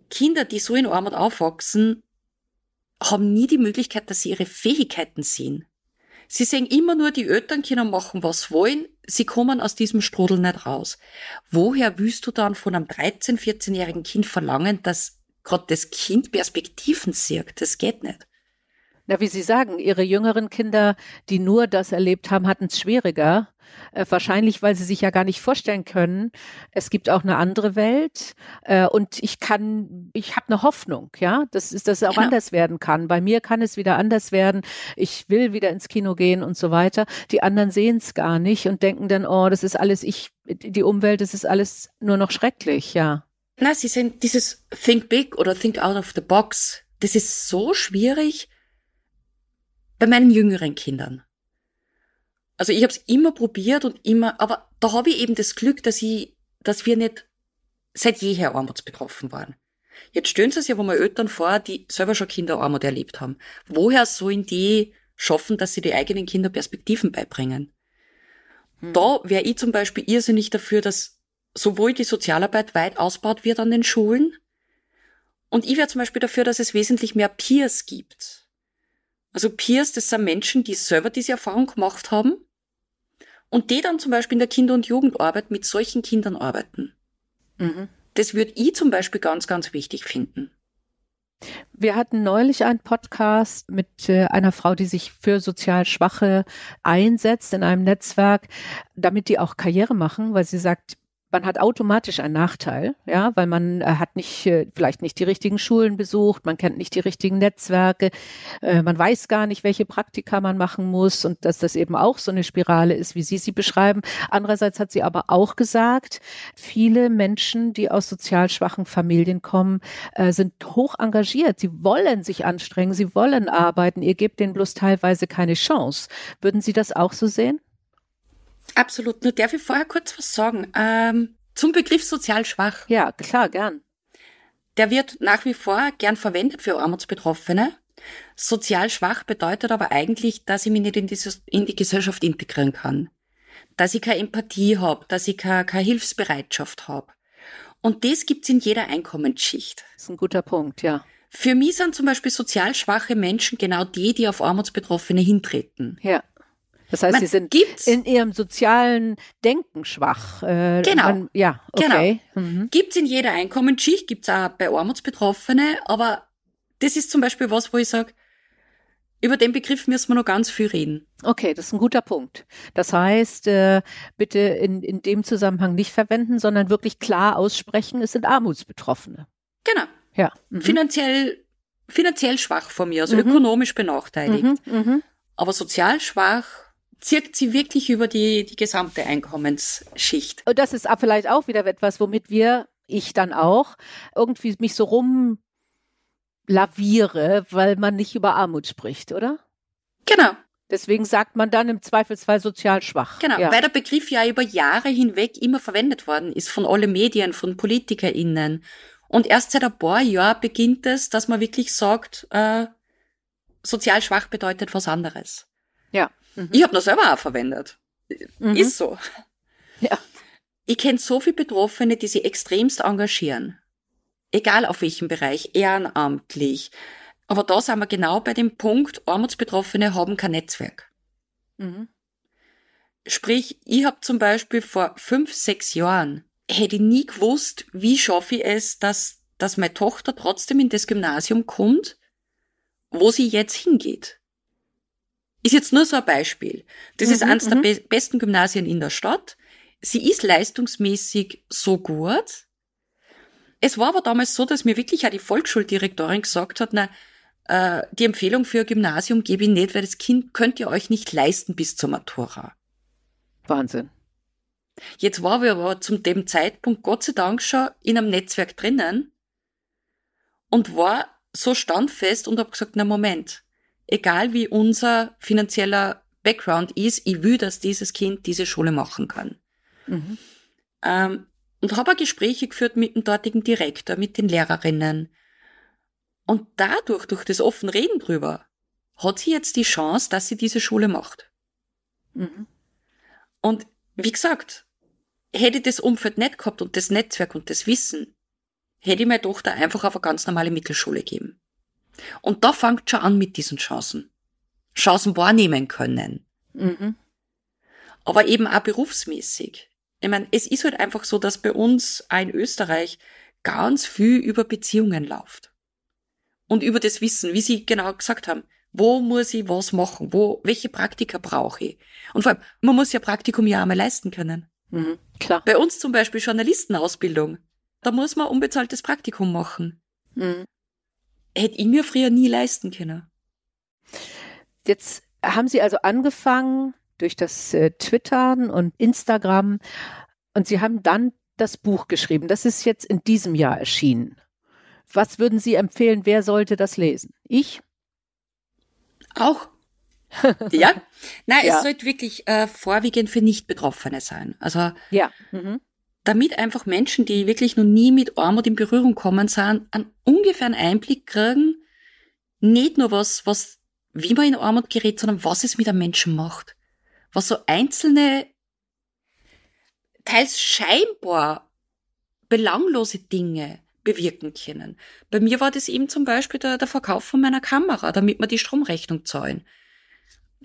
Kinder, die so in Armut aufwachsen, haben nie die Möglichkeit, dass sie ihre Fähigkeiten sehen. Sie sehen immer nur, die Eltern können machen, was wollen, sie kommen aus diesem Strudel nicht raus. Woher willst du dann von einem 13-, 14-jährigen Kind verlangen, dass gerade das Kind Perspektiven sieht? Das geht nicht. Na, wie Sie sagen, Ihre jüngeren Kinder, die nur das erlebt haben, hatten es schwieriger. Äh, wahrscheinlich, weil sie sich ja gar nicht vorstellen können, es gibt auch eine andere Welt. Äh, und ich kann, ich habe eine Hoffnung, ja, dass, dass es auch genau. anders werden kann. Bei mir kann es wieder anders werden. Ich will wieder ins Kino gehen und so weiter. Die anderen sehen es gar nicht und denken dann, oh, das ist alles, ich, die Umwelt, das ist alles nur noch schrecklich, ja. Na, sie sind dieses Think Big oder Think Out of the Box. Das ist so schwierig bei meinen jüngeren Kindern. Also ich habe es immer probiert und immer, aber da habe ich eben das Glück, dass ich, dass wir nicht seit jeher armutsbetroffen waren. Jetzt stellen Sie sich ja wo mal Eltern vor, die selber schon Kinderarmut erlebt haben. Woher sollen die schaffen, dass sie die eigenen Kinder Perspektiven beibringen? Hm. Da wäre ich zum Beispiel irrsinnig dafür, dass sowohl die Sozialarbeit weit ausbaut wird an den Schulen, und ich wäre zum Beispiel dafür, dass es wesentlich mehr Peers gibt. Also Peers, das sind Menschen, die selber diese Erfahrung gemacht haben und die dann zum Beispiel in der Kinder- und Jugendarbeit mit solchen Kindern arbeiten. Mhm. Das würde ich zum Beispiel ganz, ganz wichtig finden. Wir hatten neulich einen Podcast mit äh, einer Frau, die sich für sozial Schwache einsetzt in einem Netzwerk, damit die auch Karriere machen, weil sie sagt, man hat automatisch einen Nachteil, ja, weil man äh, hat nicht, äh, vielleicht nicht die richtigen Schulen besucht, man kennt nicht die richtigen Netzwerke, äh, man weiß gar nicht, welche Praktika man machen muss und dass das eben auch so eine Spirale ist, wie Sie sie beschreiben. Andererseits hat sie aber auch gesagt, viele Menschen, die aus sozial schwachen Familien kommen, sind hoch engagiert. Sie wollen sich anstrengen, sie wollen arbeiten. Ihr gebt denen bloß teilweise keine Chance. Würden Sie das auch so sehen? Absolut. Nur darf ich vorher kurz was sagen. Ähm, zum Begriff sozial schwach. Ja, klar, gern. Der wird nach wie vor gern verwendet für Armutsbetroffene. Sozial schwach bedeutet aber eigentlich, dass ich mich nicht in, dieses, in die Gesellschaft integrieren kann. Dass ich keine Empathie habe, dass ich keine, keine Hilfsbereitschaft habe. Und das gibt's in jeder Einkommensschicht. Das ist ein guter Punkt, ja. Für mich sind zum Beispiel sozial schwache Menschen genau die, die auf Armutsbetroffene hintreten. Ja. Das heißt, man sie sind gibt's, in ihrem sozialen Denken schwach. Äh, genau. Man, ja, okay. Genau. Mhm. Gibt's in jeder Einkommensschicht, gibt's auch bei Armutsbetroffene, aber das ist zum Beispiel was, wo ich sage, über den Begriff müssen wir noch ganz viel reden. Okay, das ist ein guter Punkt. Das heißt, äh, bitte in, in dem Zusammenhang nicht verwenden, sondern wirklich klar aussprechen, es sind Armutsbetroffene. Genau. Ja. Mhm. Finanziell, finanziell schwach von mir, also mhm. ökonomisch benachteiligt. Mhm. Mhm. Aber sozial schwach zirkt sie wirklich über die, die gesamte Einkommensschicht. Und das ist vielleicht auch wieder etwas, womit wir, ich dann auch, irgendwie mich so rumlaviere, weil man nicht über Armut spricht, oder? Genau. Deswegen sagt man dann im Zweifelsfall sozial schwach. Genau, ja. weil der Begriff ja über Jahre hinweg immer verwendet worden ist von alle Medien, von PolitikerInnen. Und erst seit ein paar Jahren beginnt es, dass man wirklich sagt, äh, sozial schwach bedeutet was anderes. Ja. Mhm. Ich habe das selber auch verwendet. Mhm. Ist so. Ja. Ich kenne so viele Betroffene, die sich extremst engagieren. Egal auf welchem Bereich, ehrenamtlich. Aber da sind wir genau bei dem Punkt, Armutsbetroffene haben kein Netzwerk. Mhm. Sprich, ich habe zum Beispiel vor fünf, sechs Jahren, hätte ich nie gewusst, wie schaffe ich es, dass, dass meine Tochter trotzdem in das Gymnasium kommt, wo sie jetzt hingeht. Ist jetzt nur so ein Beispiel. Das mhm, ist eines der mhm. be besten Gymnasien in der Stadt. Sie ist leistungsmäßig so gut. Es war aber damals so, dass mir wirklich auch die Volksschuldirektorin gesagt hat, na, äh, die Empfehlung für ein Gymnasium gebe ich nicht, weil das Kind könnt ihr euch nicht leisten bis zur Matura. Wahnsinn. Jetzt war wir aber zum dem Zeitpunkt Gott sei Dank schon in einem Netzwerk drinnen und war so standfest und hab gesagt, na Moment, egal wie unser finanzieller Background ist, ich will, dass dieses Kind diese Schule machen kann. Mhm. Ähm, und habe Gespräche geführt mit dem dortigen Direktor, mit den Lehrerinnen. Und dadurch, durch das offen Reden drüber, hat sie jetzt die Chance, dass sie diese Schule macht. Mhm. Und wie gesagt, hätte ich das Umfeld nicht gehabt und das Netzwerk und das Wissen, hätte ich meine Tochter einfach auf eine ganz normale Mittelschule geben. Und da fängt schon an mit diesen Chancen. Chancen wahrnehmen können. Mhm. Aber eben auch berufsmäßig. Ich meine, es ist halt einfach so, dass bei uns auch in Österreich ganz viel über Beziehungen läuft. Und über das Wissen, wie Sie genau gesagt haben. Wo muss ich was machen? Wo, welche Praktika brauche ich? Und vor allem, man muss ja Praktikum ja einmal leisten können. Mhm, klar. Bei uns zum Beispiel Journalistenausbildung. Da muss man unbezahltes Praktikum machen. Mhm. Hätte ich mir früher nie leisten können. Jetzt haben Sie also angefangen durch das äh, Twittern und Instagram und Sie haben dann das Buch geschrieben. Das ist jetzt in diesem Jahr erschienen. Was würden Sie empfehlen, wer sollte das lesen? Ich? Auch. ja? Nein, ja. es sollte wirklich äh, vorwiegend für Nicht-Betroffene sein. Also ja. Mhm. Damit einfach Menschen, die wirklich noch nie mit Armut in Berührung kommen sind, einen ungefähren Einblick kriegen, nicht nur was, was, wie man in Armut gerät, sondern was es mit einem Menschen macht. Was so einzelne, teils scheinbar belanglose Dinge bewirken können. Bei mir war das eben zum Beispiel der, der Verkauf von meiner Kamera, damit wir die Stromrechnung zahlen.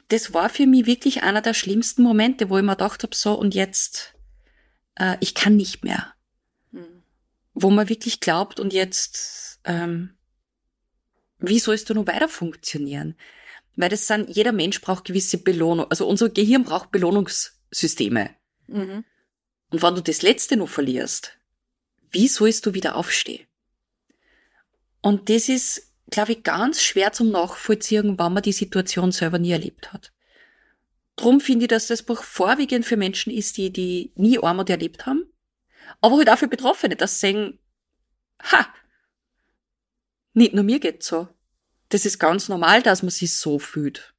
Das war für mich wirklich einer der schlimmsten Momente, wo ich mir gedacht habe, so und jetzt, äh, ich kann nicht mehr. Mhm. Wo man wirklich glaubt und jetzt, ähm, wie sollst du noch weiter funktionieren? Weil das sind, jeder Mensch braucht gewisse Belohnung, also unser Gehirn braucht Belohnungssysteme. Mhm. Und wenn du das letzte noch verlierst, wie sollst du wieder aufstehen? Und das ist, glaube ich, ganz schwer zum Nachvollziehen, wenn man die Situation selber nie erlebt hat. Drum finde ich, dass das Buch vorwiegend für Menschen ist, die, die nie Armut erlebt haben, aber halt auch für Betroffene, dass sie sagen, ha, nicht nur mir geht's so. Das ist ganz normal, dass man sich so fühlt.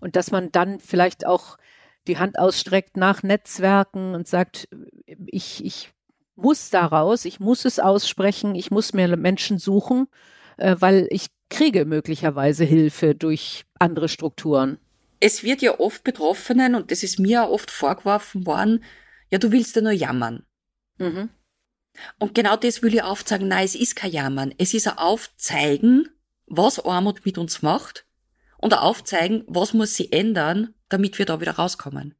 Und dass man dann vielleicht auch die Hand ausstreckt nach Netzwerken und sagt, ich, ich muss daraus, ich muss es aussprechen, ich muss mir Menschen suchen, äh, weil ich kriege möglicherweise Hilfe durch andere Strukturen. Es wird ja oft Betroffenen, und das ist mir auch oft vorgeworfen worden, ja, du willst ja nur jammern. Mhm. Und genau das will ich aufzeigen. Nein, es ist kein Jammern. Es ist ein Aufzeigen, was Armut mit uns macht und ein Aufzeigen, was muss sie ändern, damit wir da wieder rauskommen.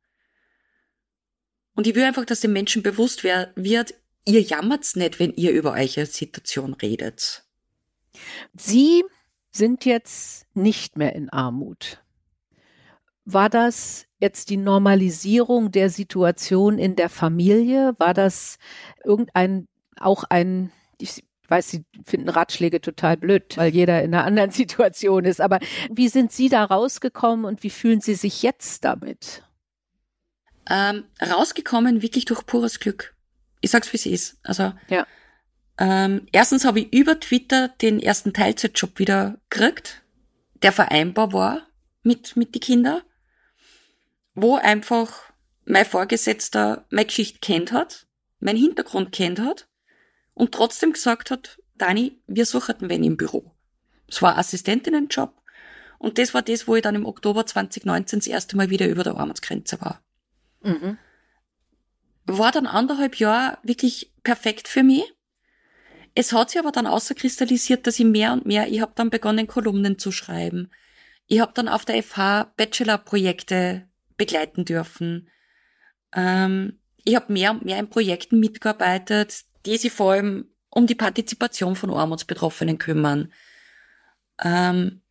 Und ich will einfach, dass den Menschen bewusst wird, ihr jammert's nicht, wenn ihr über eure Situation redet. Sie sind jetzt nicht mehr in Armut. War das jetzt die Normalisierung der Situation in der Familie? War das irgendein, auch ein, ich weiß, Sie finden Ratschläge total blöd, weil jeder in einer anderen Situation ist, aber wie sind Sie da rausgekommen und wie fühlen Sie sich jetzt damit? Ähm, rausgekommen wirklich durch pures Glück ich sag's wie es ist. Also ja. ähm, erstens habe ich über Twitter den ersten Teilzeitjob wieder gekriegt, der vereinbar war mit mit die Kinder, wo einfach mein Vorgesetzter meine Geschichte kennt hat, mein Hintergrund kennt hat und trotzdem gesagt hat, Dani, wir suchen wen im Büro. Es war Assistentinnenjob und das war das, wo ich dann im Oktober 2019 das erste Mal wieder über der Armutsgrenze war. Mhm war dann anderthalb Jahre wirklich perfekt für mich. Es hat sich aber dann außerkristallisiert, dass ich mehr und mehr, ich habe dann begonnen, Kolumnen zu schreiben. Ich habe dann auf der FH Bachelor-Projekte begleiten dürfen. Ähm, ich habe mehr und mehr in Projekten mitgearbeitet, die sich vor allem um die Partizipation von Armutsbetroffenen kümmern. Ähm,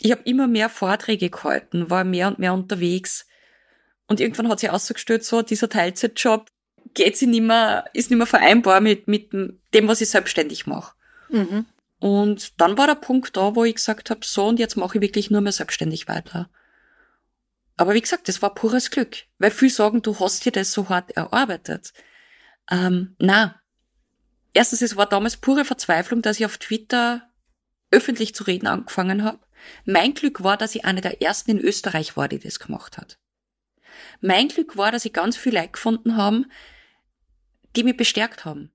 ich habe immer mehr Vorträge gehalten, war mehr und mehr unterwegs. Und irgendwann hat sie ausgestellt, so, dieser Teilzeitjob geht sie nicht mehr, ist nicht mehr vereinbar mit, mit dem, was ich selbstständig mache. Mhm. Und dann war der Punkt da, wo ich gesagt habe, so, und jetzt mache ich wirklich nur mehr selbstständig weiter. Aber wie gesagt, das war pures Glück. Weil viele sagen, du hast dir das so hart erarbeitet. Ähm, na. Erstens, es war damals pure Verzweiflung, dass ich auf Twitter öffentlich zu reden angefangen habe. Mein Glück war, dass ich eine der ersten in Österreich war, die das gemacht hat. Mein Glück war, dass ich ganz viele Leute gefunden haben, die mich bestärkt haben.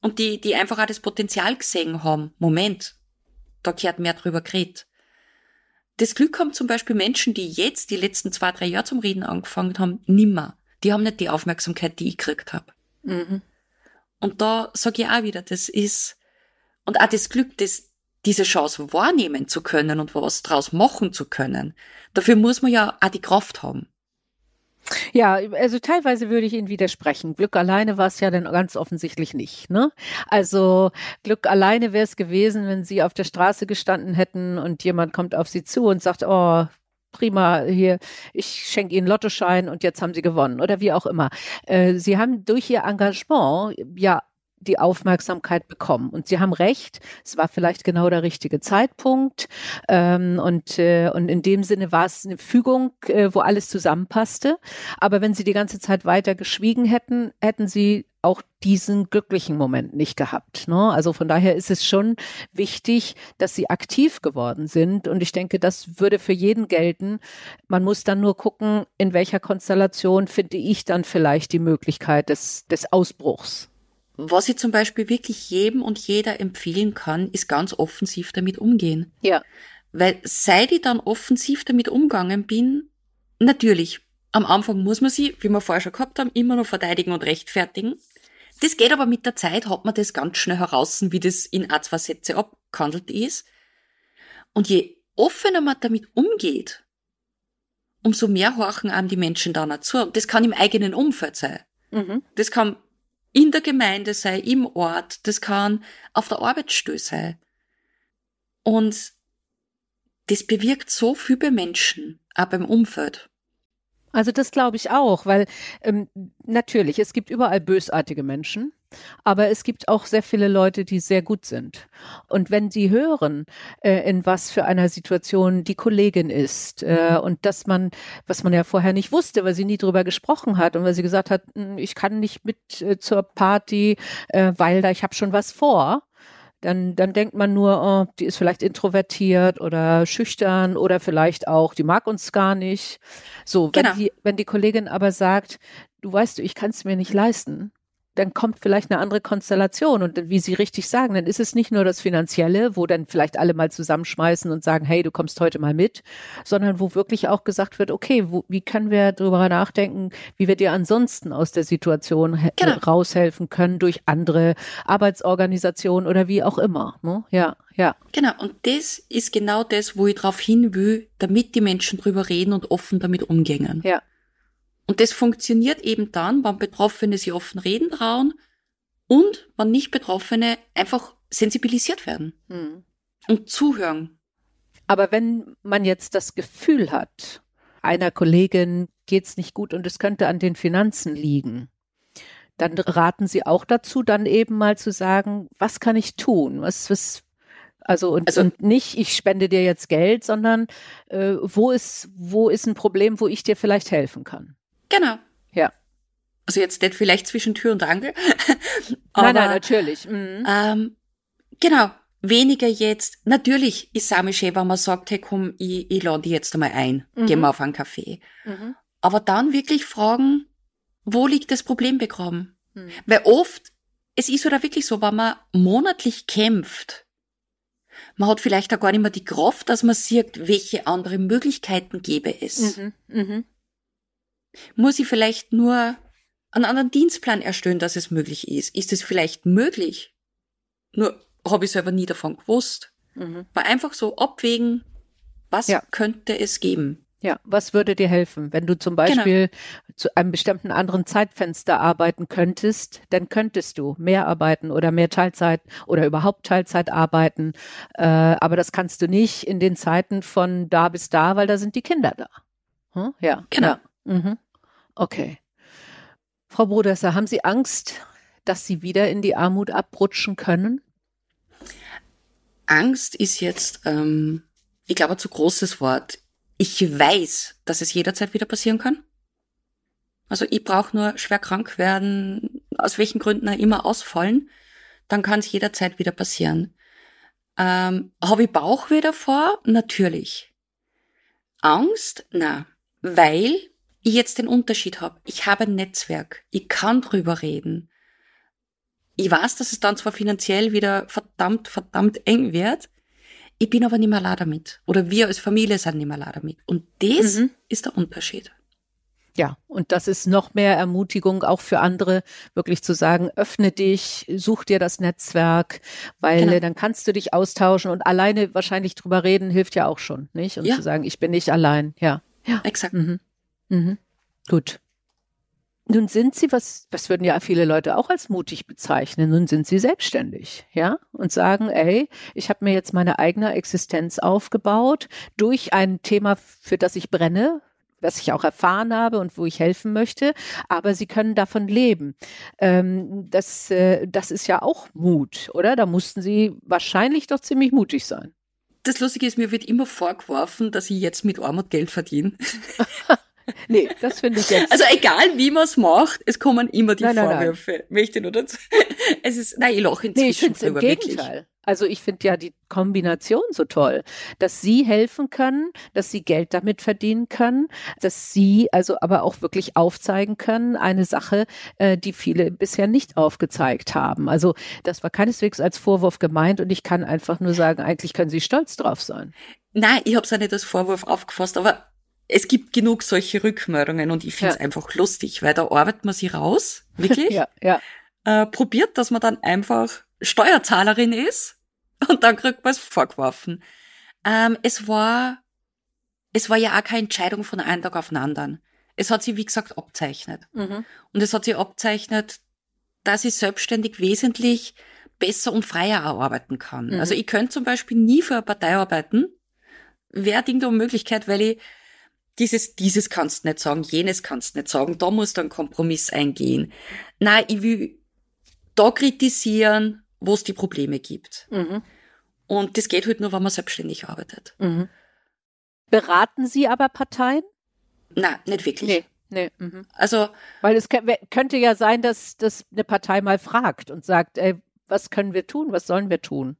Und die, die einfach auch das Potenzial gesehen haben. Moment, da gehört mehr drüber geredet. Das Glück haben zum Beispiel Menschen, die jetzt die letzten zwei, drei Jahre zum Reden angefangen haben, nimmer. Die haben nicht die Aufmerksamkeit, die ich gekriegt habe. Mhm. Und da sage ich auch wieder, das ist, und auch das Glück, das, diese Chance wahrnehmen zu können und was draus machen zu können. Dafür muss man ja auch die Kraft haben. Ja, also teilweise würde ich Ihnen widersprechen. Glück alleine war es ja dann ganz offensichtlich nicht. Ne? Also Glück alleine wäre es gewesen, wenn Sie auf der Straße gestanden hätten und jemand kommt auf Sie zu und sagt, oh, prima, hier, ich schenke Ihnen Lottoschein und jetzt haben Sie gewonnen oder wie auch immer. Äh, Sie haben durch Ihr Engagement ja die Aufmerksamkeit bekommen. Und Sie haben recht, es war vielleicht genau der richtige Zeitpunkt. Ähm, und, äh, und in dem Sinne war es eine Fügung, äh, wo alles zusammenpasste. Aber wenn Sie die ganze Zeit weiter geschwiegen hätten, hätten Sie auch diesen glücklichen Moment nicht gehabt. Ne? Also von daher ist es schon wichtig, dass sie aktiv geworden sind. Und ich denke, das würde für jeden gelten. Man muss dann nur gucken, in welcher Konstellation finde ich dann vielleicht die Möglichkeit des, des Ausbruchs. Was ich zum Beispiel wirklich jedem und jeder empfehlen kann, ist ganz offensiv damit umgehen. Ja. Weil seit ich dann offensiv damit umgegangen bin, natürlich, am Anfang muss man sie, wie wir vorher schon gehabt haben, immer noch verteidigen und rechtfertigen. Das geht aber mit der Zeit, hat man das ganz schnell heraus, wie das in ein, zwei Sätze abgehandelt ist. Und je offener man damit umgeht, umso mehr horchen einem die Menschen dann auch zu. Das kann im eigenen Umfeld sein. Mhm. Das kann in der Gemeinde sei, im Ort, das kann auf der Arbeitsstelle sein. Und das bewirkt so viel bei Menschen, auch beim Umfeld. Also das glaube ich auch, weil ähm, natürlich, es gibt überall bösartige Menschen, aber es gibt auch sehr viele Leute, die sehr gut sind. Und wenn sie hören, äh, in was für einer Situation die Kollegin ist äh, und dass man, was man ja vorher nicht wusste, weil sie nie drüber gesprochen hat und weil sie gesagt hat, hm, ich kann nicht mit äh, zur Party, äh, weil da ich habe schon was vor dann, dann denkt man nur, oh, die ist vielleicht introvertiert oder schüchtern oder vielleicht auch, die mag uns gar nicht. So, wenn, genau. die, wenn die Kollegin aber sagt, du weißt du, ich kann es mir nicht leisten, dann kommt vielleicht eine andere Konstellation. Und wie Sie richtig sagen, dann ist es nicht nur das Finanzielle, wo dann vielleicht alle mal zusammenschmeißen und sagen, hey, du kommst heute mal mit, sondern wo wirklich auch gesagt wird, okay, wo, wie können wir darüber nachdenken, wie wir dir ansonsten aus der Situation genau. raushelfen können durch andere Arbeitsorganisationen oder wie auch immer. Ne? Ja, ja. Genau. Und das ist genau das, wo ich darauf hin will, damit die Menschen drüber reden und offen damit umgehen. Ja. Und das funktioniert eben dann, wenn Betroffene sich offen reden trauen und wenn nicht Betroffene einfach sensibilisiert werden hm. und zuhören. Aber wenn man jetzt das Gefühl hat, einer Kollegin geht's nicht gut und es könnte an den Finanzen liegen, dann raten Sie auch dazu, dann eben mal zu sagen, was kann ich tun? Was, was, also und, also und, nicht, ich spende dir jetzt Geld, sondern äh, wo ist, wo ist ein Problem, wo ich dir vielleicht helfen kann? Genau. Ja. Also jetzt nicht vielleicht zwischen Tür und Angel. aber, nein, nein, natürlich. Mhm. Ähm, genau. Weniger jetzt. Natürlich ist es schön, wenn man sagt, hey komm, ich, ich lade dich jetzt einmal ein. Mhm. Gehen wir auf einen Kaffee. Mhm. Aber dann wirklich fragen, wo liegt das Problem begraben? Mhm. Weil oft, es ist oder wirklich so, wenn man monatlich kämpft, man hat vielleicht auch gar nicht mehr die Kraft, dass man sieht, welche andere Möglichkeiten gäbe es. Mhm. Mhm. Muss ich vielleicht nur einen anderen Dienstplan erstellen, dass es möglich ist? Ist es vielleicht möglich? Nur habe ich selber nie davon gewusst. Mhm. War einfach so abwägen, was ja. könnte es geben? Ja, was würde dir helfen? Wenn du zum genau. Beispiel genau. zu einem bestimmten anderen Zeitfenster arbeiten könntest, dann könntest du mehr arbeiten oder mehr Teilzeit oder überhaupt Teilzeit arbeiten. Äh, aber das kannst du nicht in den Zeiten von da bis da, weil da sind die Kinder da. Hm? Ja, genau. Ja. Mhm. Okay. Frau Brodesser, haben Sie Angst, dass Sie wieder in die Armut abrutschen können? Angst ist jetzt, ähm, ich glaube, ein zu großes Wort. ich weiß, dass es jederzeit wieder passieren kann. Also ich brauche nur schwer krank werden, aus welchen Gründen auch immer ausfallen, dann kann es jederzeit wieder passieren. Ähm, Habe ich Bauchweh davor? Natürlich. Angst? Na, weil ich jetzt den Unterschied habe. Ich habe ein Netzwerk. Ich kann drüber reden. Ich weiß, dass es dann zwar finanziell wieder verdammt, verdammt eng wird. Ich bin aber nicht mehr la damit. Oder wir als Familie sind nicht mehr la damit. Und das mhm. ist der Unterschied. Ja, und das ist noch mehr Ermutigung auch für andere, wirklich zu sagen, öffne dich, such dir das Netzwerk, weil genau. dann kannst du dich austauschen und alleine wahrscheinlich drüber reden hilft ja auch schon, nicht? Und ja. zu sagen, ich bin nicht allein, ja. Ja, exakt. Mhm. Mhm. Gut. Nun sind Sie, was, was würden ja viele Leute auch als mutig bezeichnen, nun sind Sie selbstständig, ja, und sagen, ey, ich habe mir jetzt meine eigene Existenz aufgebaut durch ein Thema, für das ich brenne, was ich auch erfahren habe und wo ich helfen möchte, aber sie können davon leben. Ähm, das, äh, das ist ja auch Mut, oder? Da mussten sie wahrscheinlich doch ziemlich mutig sein. Das Lustige ist, mir wird immer vorgeworfen, dass ich jetzt mit Armut Geld verdiene. nee, das finde ich jetzt. Also egal, wie man es macht, es kommen immer die nein, Vorwürfe. Nein, nein. Möchte nur dazu. Es ist, nein, ich lache inzwischen nee, ich drüber, im Gegenteil. Wirklich. Also ich finde ja die Kombination so toll, dass sie helfen können, dass sie Geld damit verdienen können, dass sie also aber auch wirklich aufzeigen können, eine Sache, äh, die viele bisher nicht aufgezeigt haben. Also das war keineswegs als Vorwurf gemeint und ich kann einfach nur sagen, eigentlich können sie stolz drauf sein. Nein, ich habe es ja nicht als Vorwurf aufgefasst, aber es gibt genug solche Rückmeldungen und ich finde es ja. einfach lustig, weil da arbeitet man sie raus, wirklich. ja, ja. Äh, probiert, dass man dann einfach Steuerzahlerin ist und dann kriegt man es vorgeworfen. Ähm, es war, es war ja auch keine Entscheidung von einem Tag auf den anderen. Es hat sich, wie gesagt, abzeichnet. Mhm. Und es hat sich abzeichnet, dass ich selbstständig wesentlich besser und freier arbeiten kann. Mhm. Also ich könnte zum Beispiel nie für eine Partei arbeiten. Wäre Ding der Möglichkeit, weil ich dieses, dieses kannst nicht sagen, jenes kannst nicht sagen, da muss dann Kompromiss eingehen. Nein, ich will da kritisieren, wo es die Probleme gibt. Mhm. Und das geht halt nur, wenn man selbstständig arbeitet. Mhm. Beraten Sie aber Parteien? Nein, nicht wirklich. Nee. Nee. Mhm. Also, weil es könnte ja sein, dass, dass eine Partei mal fragt und sagt, ey, was können wir tun, was sollen wir tun?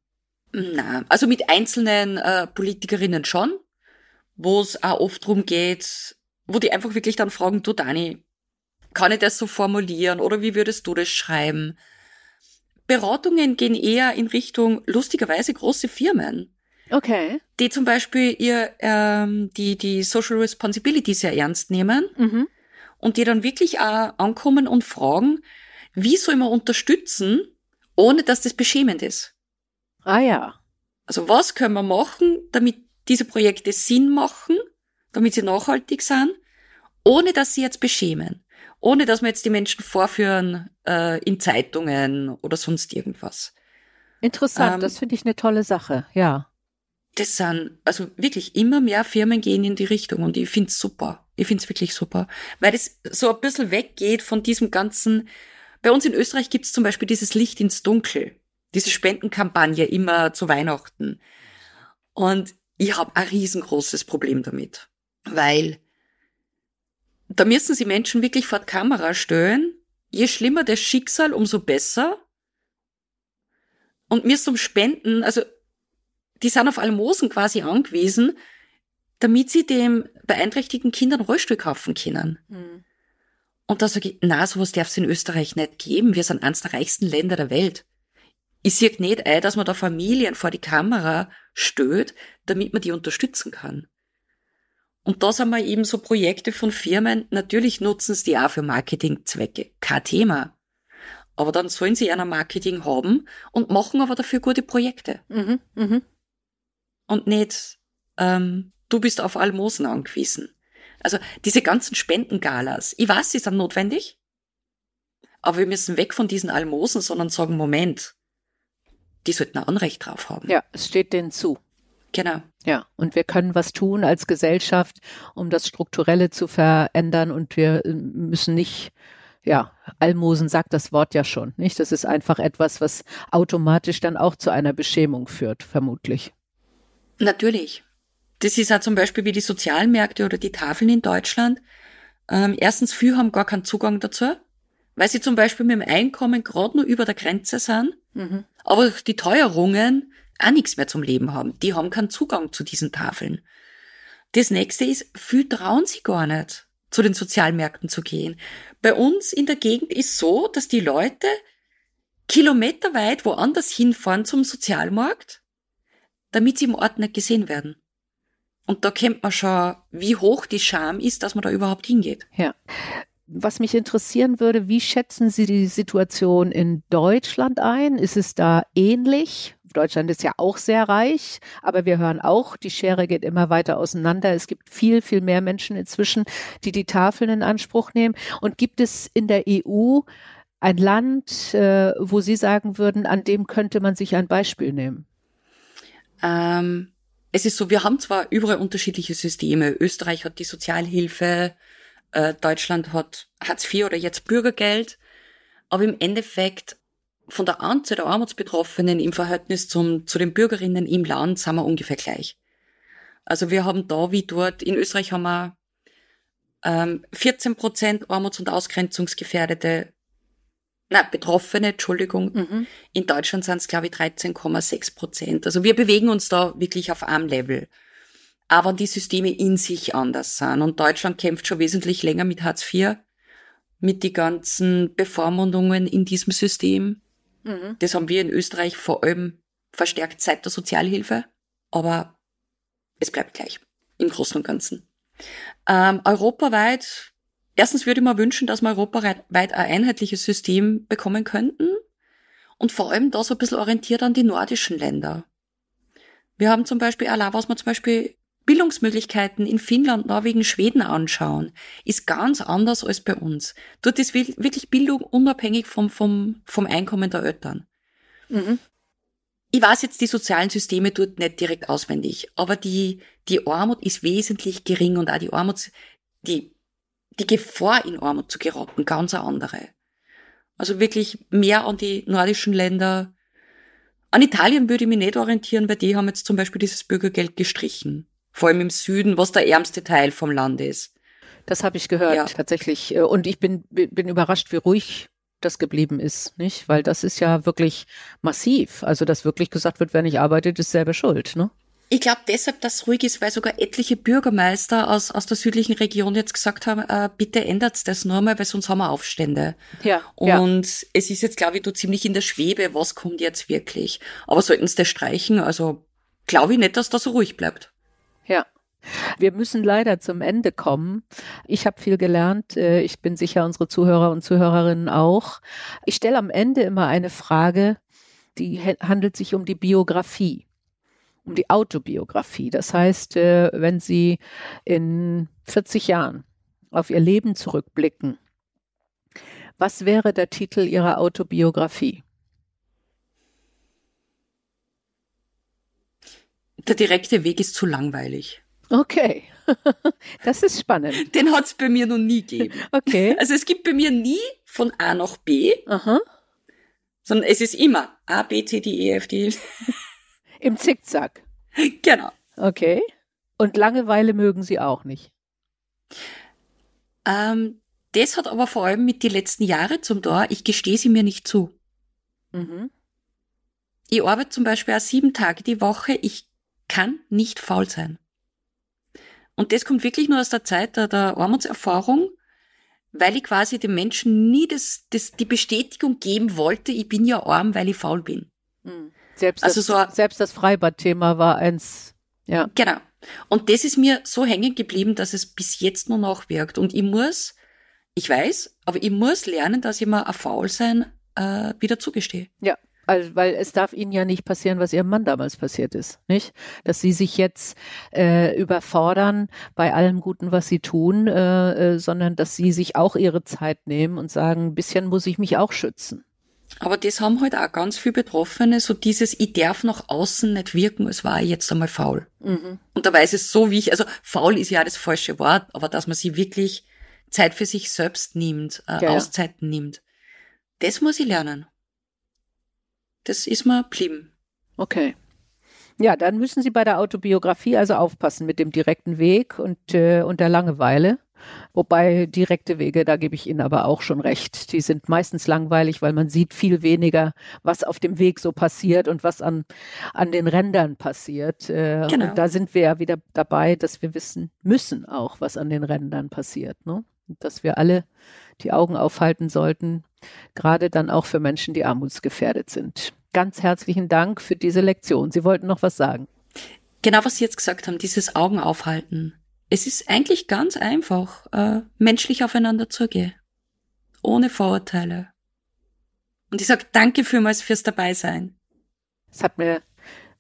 Na, also mit einzelnen äh, Politikerinnen schon, wo es auch oft drum geht, wo die einfach wirklich dann fragen, du Dani, kann ich das so formulieren oder wie würdest du das schreiben? Beratungen gehen eher in Richtung lustigerweise große Firmen. Okay. Die zum Beispiel ihr ähm, die die Social Responsibility sehr ernst nehmen mhm. und die dann wirklich auch ankommen und fragen, wie soll man unterstützen, ohne dass das beschämend ist. Ah ja. Also was können wir machen, damit diese Projekte Sinn machen, damit sie nachhaltig sind, ohne dass sie jetzt beschämen, ohne dass wir jetzt die Menschen vorführen äh, in Zeitungen oder sonst irgendwas. Interessant, ähm, das finde ich eine tolle Sache, ja. Das sind, also wirklich immer mehr Firmen gehen in die Richtung und ich finde es super. Ich finde es wirklich super. Weil es so ein bisschen weggeht von diesem ganzen, bei uns in Österreich gibt es zum Beispiel dieses Licht ins Dunkel, diese Spendenkampagne immer zu Weihnachten. Und ich habe ein riesengroßes Problem damit, weil da müssen sie Menschen wirklich vor die Kamera stellen. Je schlimmer das Schicksal, umso besser. Und mir zum Spenden, also die sind auf Almosen quasi angewiesen, damit sie dem beeinträchtigten Kindern Rollstuhl kaufen können. Mhm. Und da sage ich, na, sowas darf es in Österreich nicht geben. Wir sind eines der reichsten Länder der Welt. Ich sehe nicht ein, dass man da Familien vor die Kamera stößt, damit man die unterstützen kann. Und da sind wir eben so Projekte von Firmen, natürlich nutzen sie die auch für Marketingzwecke, kein Thema. Aber dann sollen sie einer Marketing haben und machen aber dafür gute Projekte. Mhm, mh. Und nicht, ähm, du bist auf Almosen angewiesen. Also diese ganzen Spendengalas, ich weiß, sie sind notwendig, aber wir müssen weg von diesen Almosen, sondern sagen, Moment, die sollten ein Anrecht drauf haben. Ja, es steht denen zu. Genau. Ja, und wir können was tun als Gesellschaft, um das Strukturelle zu verändern und wir äh, müssen nicht ja, Almosen sagt das Wort ja schon, nicht? Das ist einfach etwas, was automatisch dann auch zu einer Beschämung führt, vermutlich. Natürlich. das ist auch zum Beispiel wie die Sozialmärkte oder die Tafeln in Deutschland. Ähm, erstens, viele haben gar keinen Zugang dazu, weil sie zum Beispiel mit dem Einkommen gerade nur über der Grenze sind, mhm. Aber die Teuerungen auch nichts mehr zum Leben haben. Die haben keinen Zugang zu diesen Tafeln. Das nächste ist, viel trauen sie gar nicht, zu den Sozialmärkten zu gehen. Bei uns in der Gegend ist so, dass die Leute kilometerweit woanders hinfahren zum Sozialmarkt, damit sie im Ort nicht gesehen werden. Und da kennt man schon, wie hoch die Scham ist, dass man da überhaupt hingeht. Ja. Was mich interessieren würde, wie schätzen Sie die Situation in Deutschland ein? Ist es da ähnlich? Deutschland ist ja auch sehr reich, aber wir hören auch, die Schere geht immer weiter auseinander. Es gibt viel, viel mehr Menschen inzwischen, die die Tafeln in Anspruch nehmen. Und gibt es in der EU ein Land, äh, wo Sie sagen würden, an dem könnte man sich ein Beispiel nehmen? Ähm, es ist so, wir haben zwar überall unterschiedliche Systeme. Österreich hat die Sozialhilfe, äh, Deutschland hat Hartz IV oder jetzt Bürgergeld. Aber im Endeffekt von der Anzahl der Armutsbetroffenen im Verhältnis zum, zu den Bürgerinnen im Land sind wir ungefähr gleich. Also wir haben da wie dort, in Österreich haben wir ähm, 14 Prozent Armuts- und Ausgrenzungsgefährdete, na, Betroffene, Entschuldigung. Mhm. In Deutschland sind es, glaube ich, 13,6 Prozent. Also wir bewegen uns da wirklich auf einem Level. Aber die Systeme in sich anders sind. Und Deutschland kämpft schon wesentlich länger mit Hartz IV, mit die ganzen Bevormundungen in diesem System. Mhm. Das haben wir in Österreich vor allem verstärkt seit der Sozialhilfe, aber es bleibt gleich im Großen und Ganzen. Ähm, europaweit, erstens würde ich mir wünschen, dass wir europaweit ein einheitliches System bekommen könnten und vor allem da so ein bisschen orientiert an die nordischen Länder. Wir haben zum Beispiel allein, was man zum Beispiel Bildungsmöglichkeiten in Finnland, Norwegen, Schweden anschauen, ist ganz anders als bei uns. Dort ist wirklich Bildung unabhängig vom, vom, vom Einkommen der Eltern. Mhm. Ich weiß jetzt die sozialen Systeme dort nicht direkt auswendig, aber die, die Armut ist wesentlich gering und auch die Armut, die, die Gefahr in Armut zu geraten, ganz eine andere. Also wirklich mehr an die nordischen Länder. An Italien würde ich mich nicht orientieren, weil die haben jetzt zum Beispiel dieses Bürgergeld gestrichen vor allem im Süden, was der ärmste Teil vom Land ist. Das habe ich gehört, ja. tatsächlich. Äh, und ich bin, bin überrascht, wie ruhig das geblieben ist, nicht? Weil das ist ja wirklich massiv. Also, dass wirklich gesagt wird, wer nicht arbeitet, ist selber schuld, ne? Ich glaube deshalb, dass es ruhig ist, weil sogar etliche Bürgermeister aus, aus der südlichen Region jetzt gesagt haben, äh, bitte ändert das nur mal, weil sonst haben wir Aufstände. Ja. Und ja. es ist jetzt, glaube ich, du ziemlich in der Schwebe, was kommt jetzt wirklich. Aber sollten es das streichen, also glaube ich nicht, dass das so ruhig bleibt. Wir müssen leider zum Ende kommen. Ich habe viel gelernt. Äh, ich bin sicher, unsere Zuhörer und Zuhörerinnen auch. Ich stelle am Ende immer eine Frage, die handelt sich um die Biografie, um die Autobiografie. Das heißt, äh, wenn Sie in 40 Jahren auf Ihr Leben zurückblicken, was wäre der Titel Ihrer Autobiografie? Der direkte Weg ist zu langweilig. Okay, das ist spannend. Den hat es bei mir noch nie gegeben. Okay. Also es gibt bei mir nie von A nach B, Aha. sondern es ist immer A, B, C, D, E, F, D. Im Zickzack. Genau. Okay. Und Langeweile mögen Sie auch nicht? Ähm, das hat aber vor allem mit den letzten Jahren zum Tor, ich gestehe sie mir nicht zu. Mhm. Ich arbeite zum Beispiel auch sieben Tage die Woche. Ich kann nicht faul sein. Und das kommt wirklich nur aus der Zeit der, der Armutserfahrung, weil ich quasi den Menschen nie das, das, die Bestätigung geben wollte, ich bin ja arm, weil ich faul bin. Hm. Selbst, also das, so, selbst das Freibad-Thema war eins, ja. Genau. Und das ist mir so hängen geblieben, dass es bis jetzt nur nachwirkt. Und ich muss, ich weiß, aber ich muss lernen, dass ich mir ein Faulsein äh, wieder zugestehe. Ja, also, weil es darf ihnen ja nicht passieren, was ihrem Mann damals passiert ist, nicht? Dass sie sich jetzt äh, überfordern bei allem Guten, was sie tun, äh, äh, sondern dass sie sich auch ihre Zeit nehmen und sagen, ein bisschen muss ich mich auch schützen. Aber das haben halt auch ganz viele Betroffene, so dieses, ich darf nach außen nicht wirken, es war jetzt einmal faul. Mhm. Und dabei ist es so wie ich, also faul ist ja das falsche Wort, aber dass man sie wirklich Zeit für sich selbst nimmt, äh, ja. Auszeiten nimmt. Das muss ich lernen das ist mir blieben. Okay. Ja, dann müssen Sie bei der Autobiografie also aufpassen mit dem direkten Weg und, äh, und der Langeweile. Wobei direkte Wege, da gebe ich Ihnen aber auch schon recht, die sind meistens langweilig, weil man sieht viel weniger, was auf dem Weg so passiert und was an, an den Rändern passiert. Äh, genau. Und da sind wir ja wieder dabei, dass wir wissen müssen auch, was an den Rändern passiert. Ne? Und dass wir alle die Augen aufhalten sollten, gerade dann auch für Menschen, die armutsgefährdet sind. Ganz herzlichen Dank für diese Lektion. Sie wollten noch was sagen. Genau, was Sie jetzt gesagt haben, dieses Augen aufhalten es ist eigentlich ganz einfach, äh, menschlich aufeinander zugehen. Ohne Vorurteile. Und ich sage danke vielmals fürs Dabeisein. Es hat mir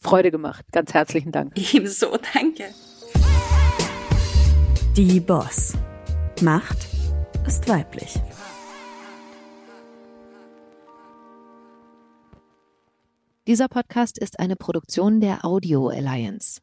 Freude gemacht. Ganz herzlichen Dank. Ebenso, danke. Die Boss. Macht ist weiblich. Dieser Podcast ist eine Produktion der Audio Alliance.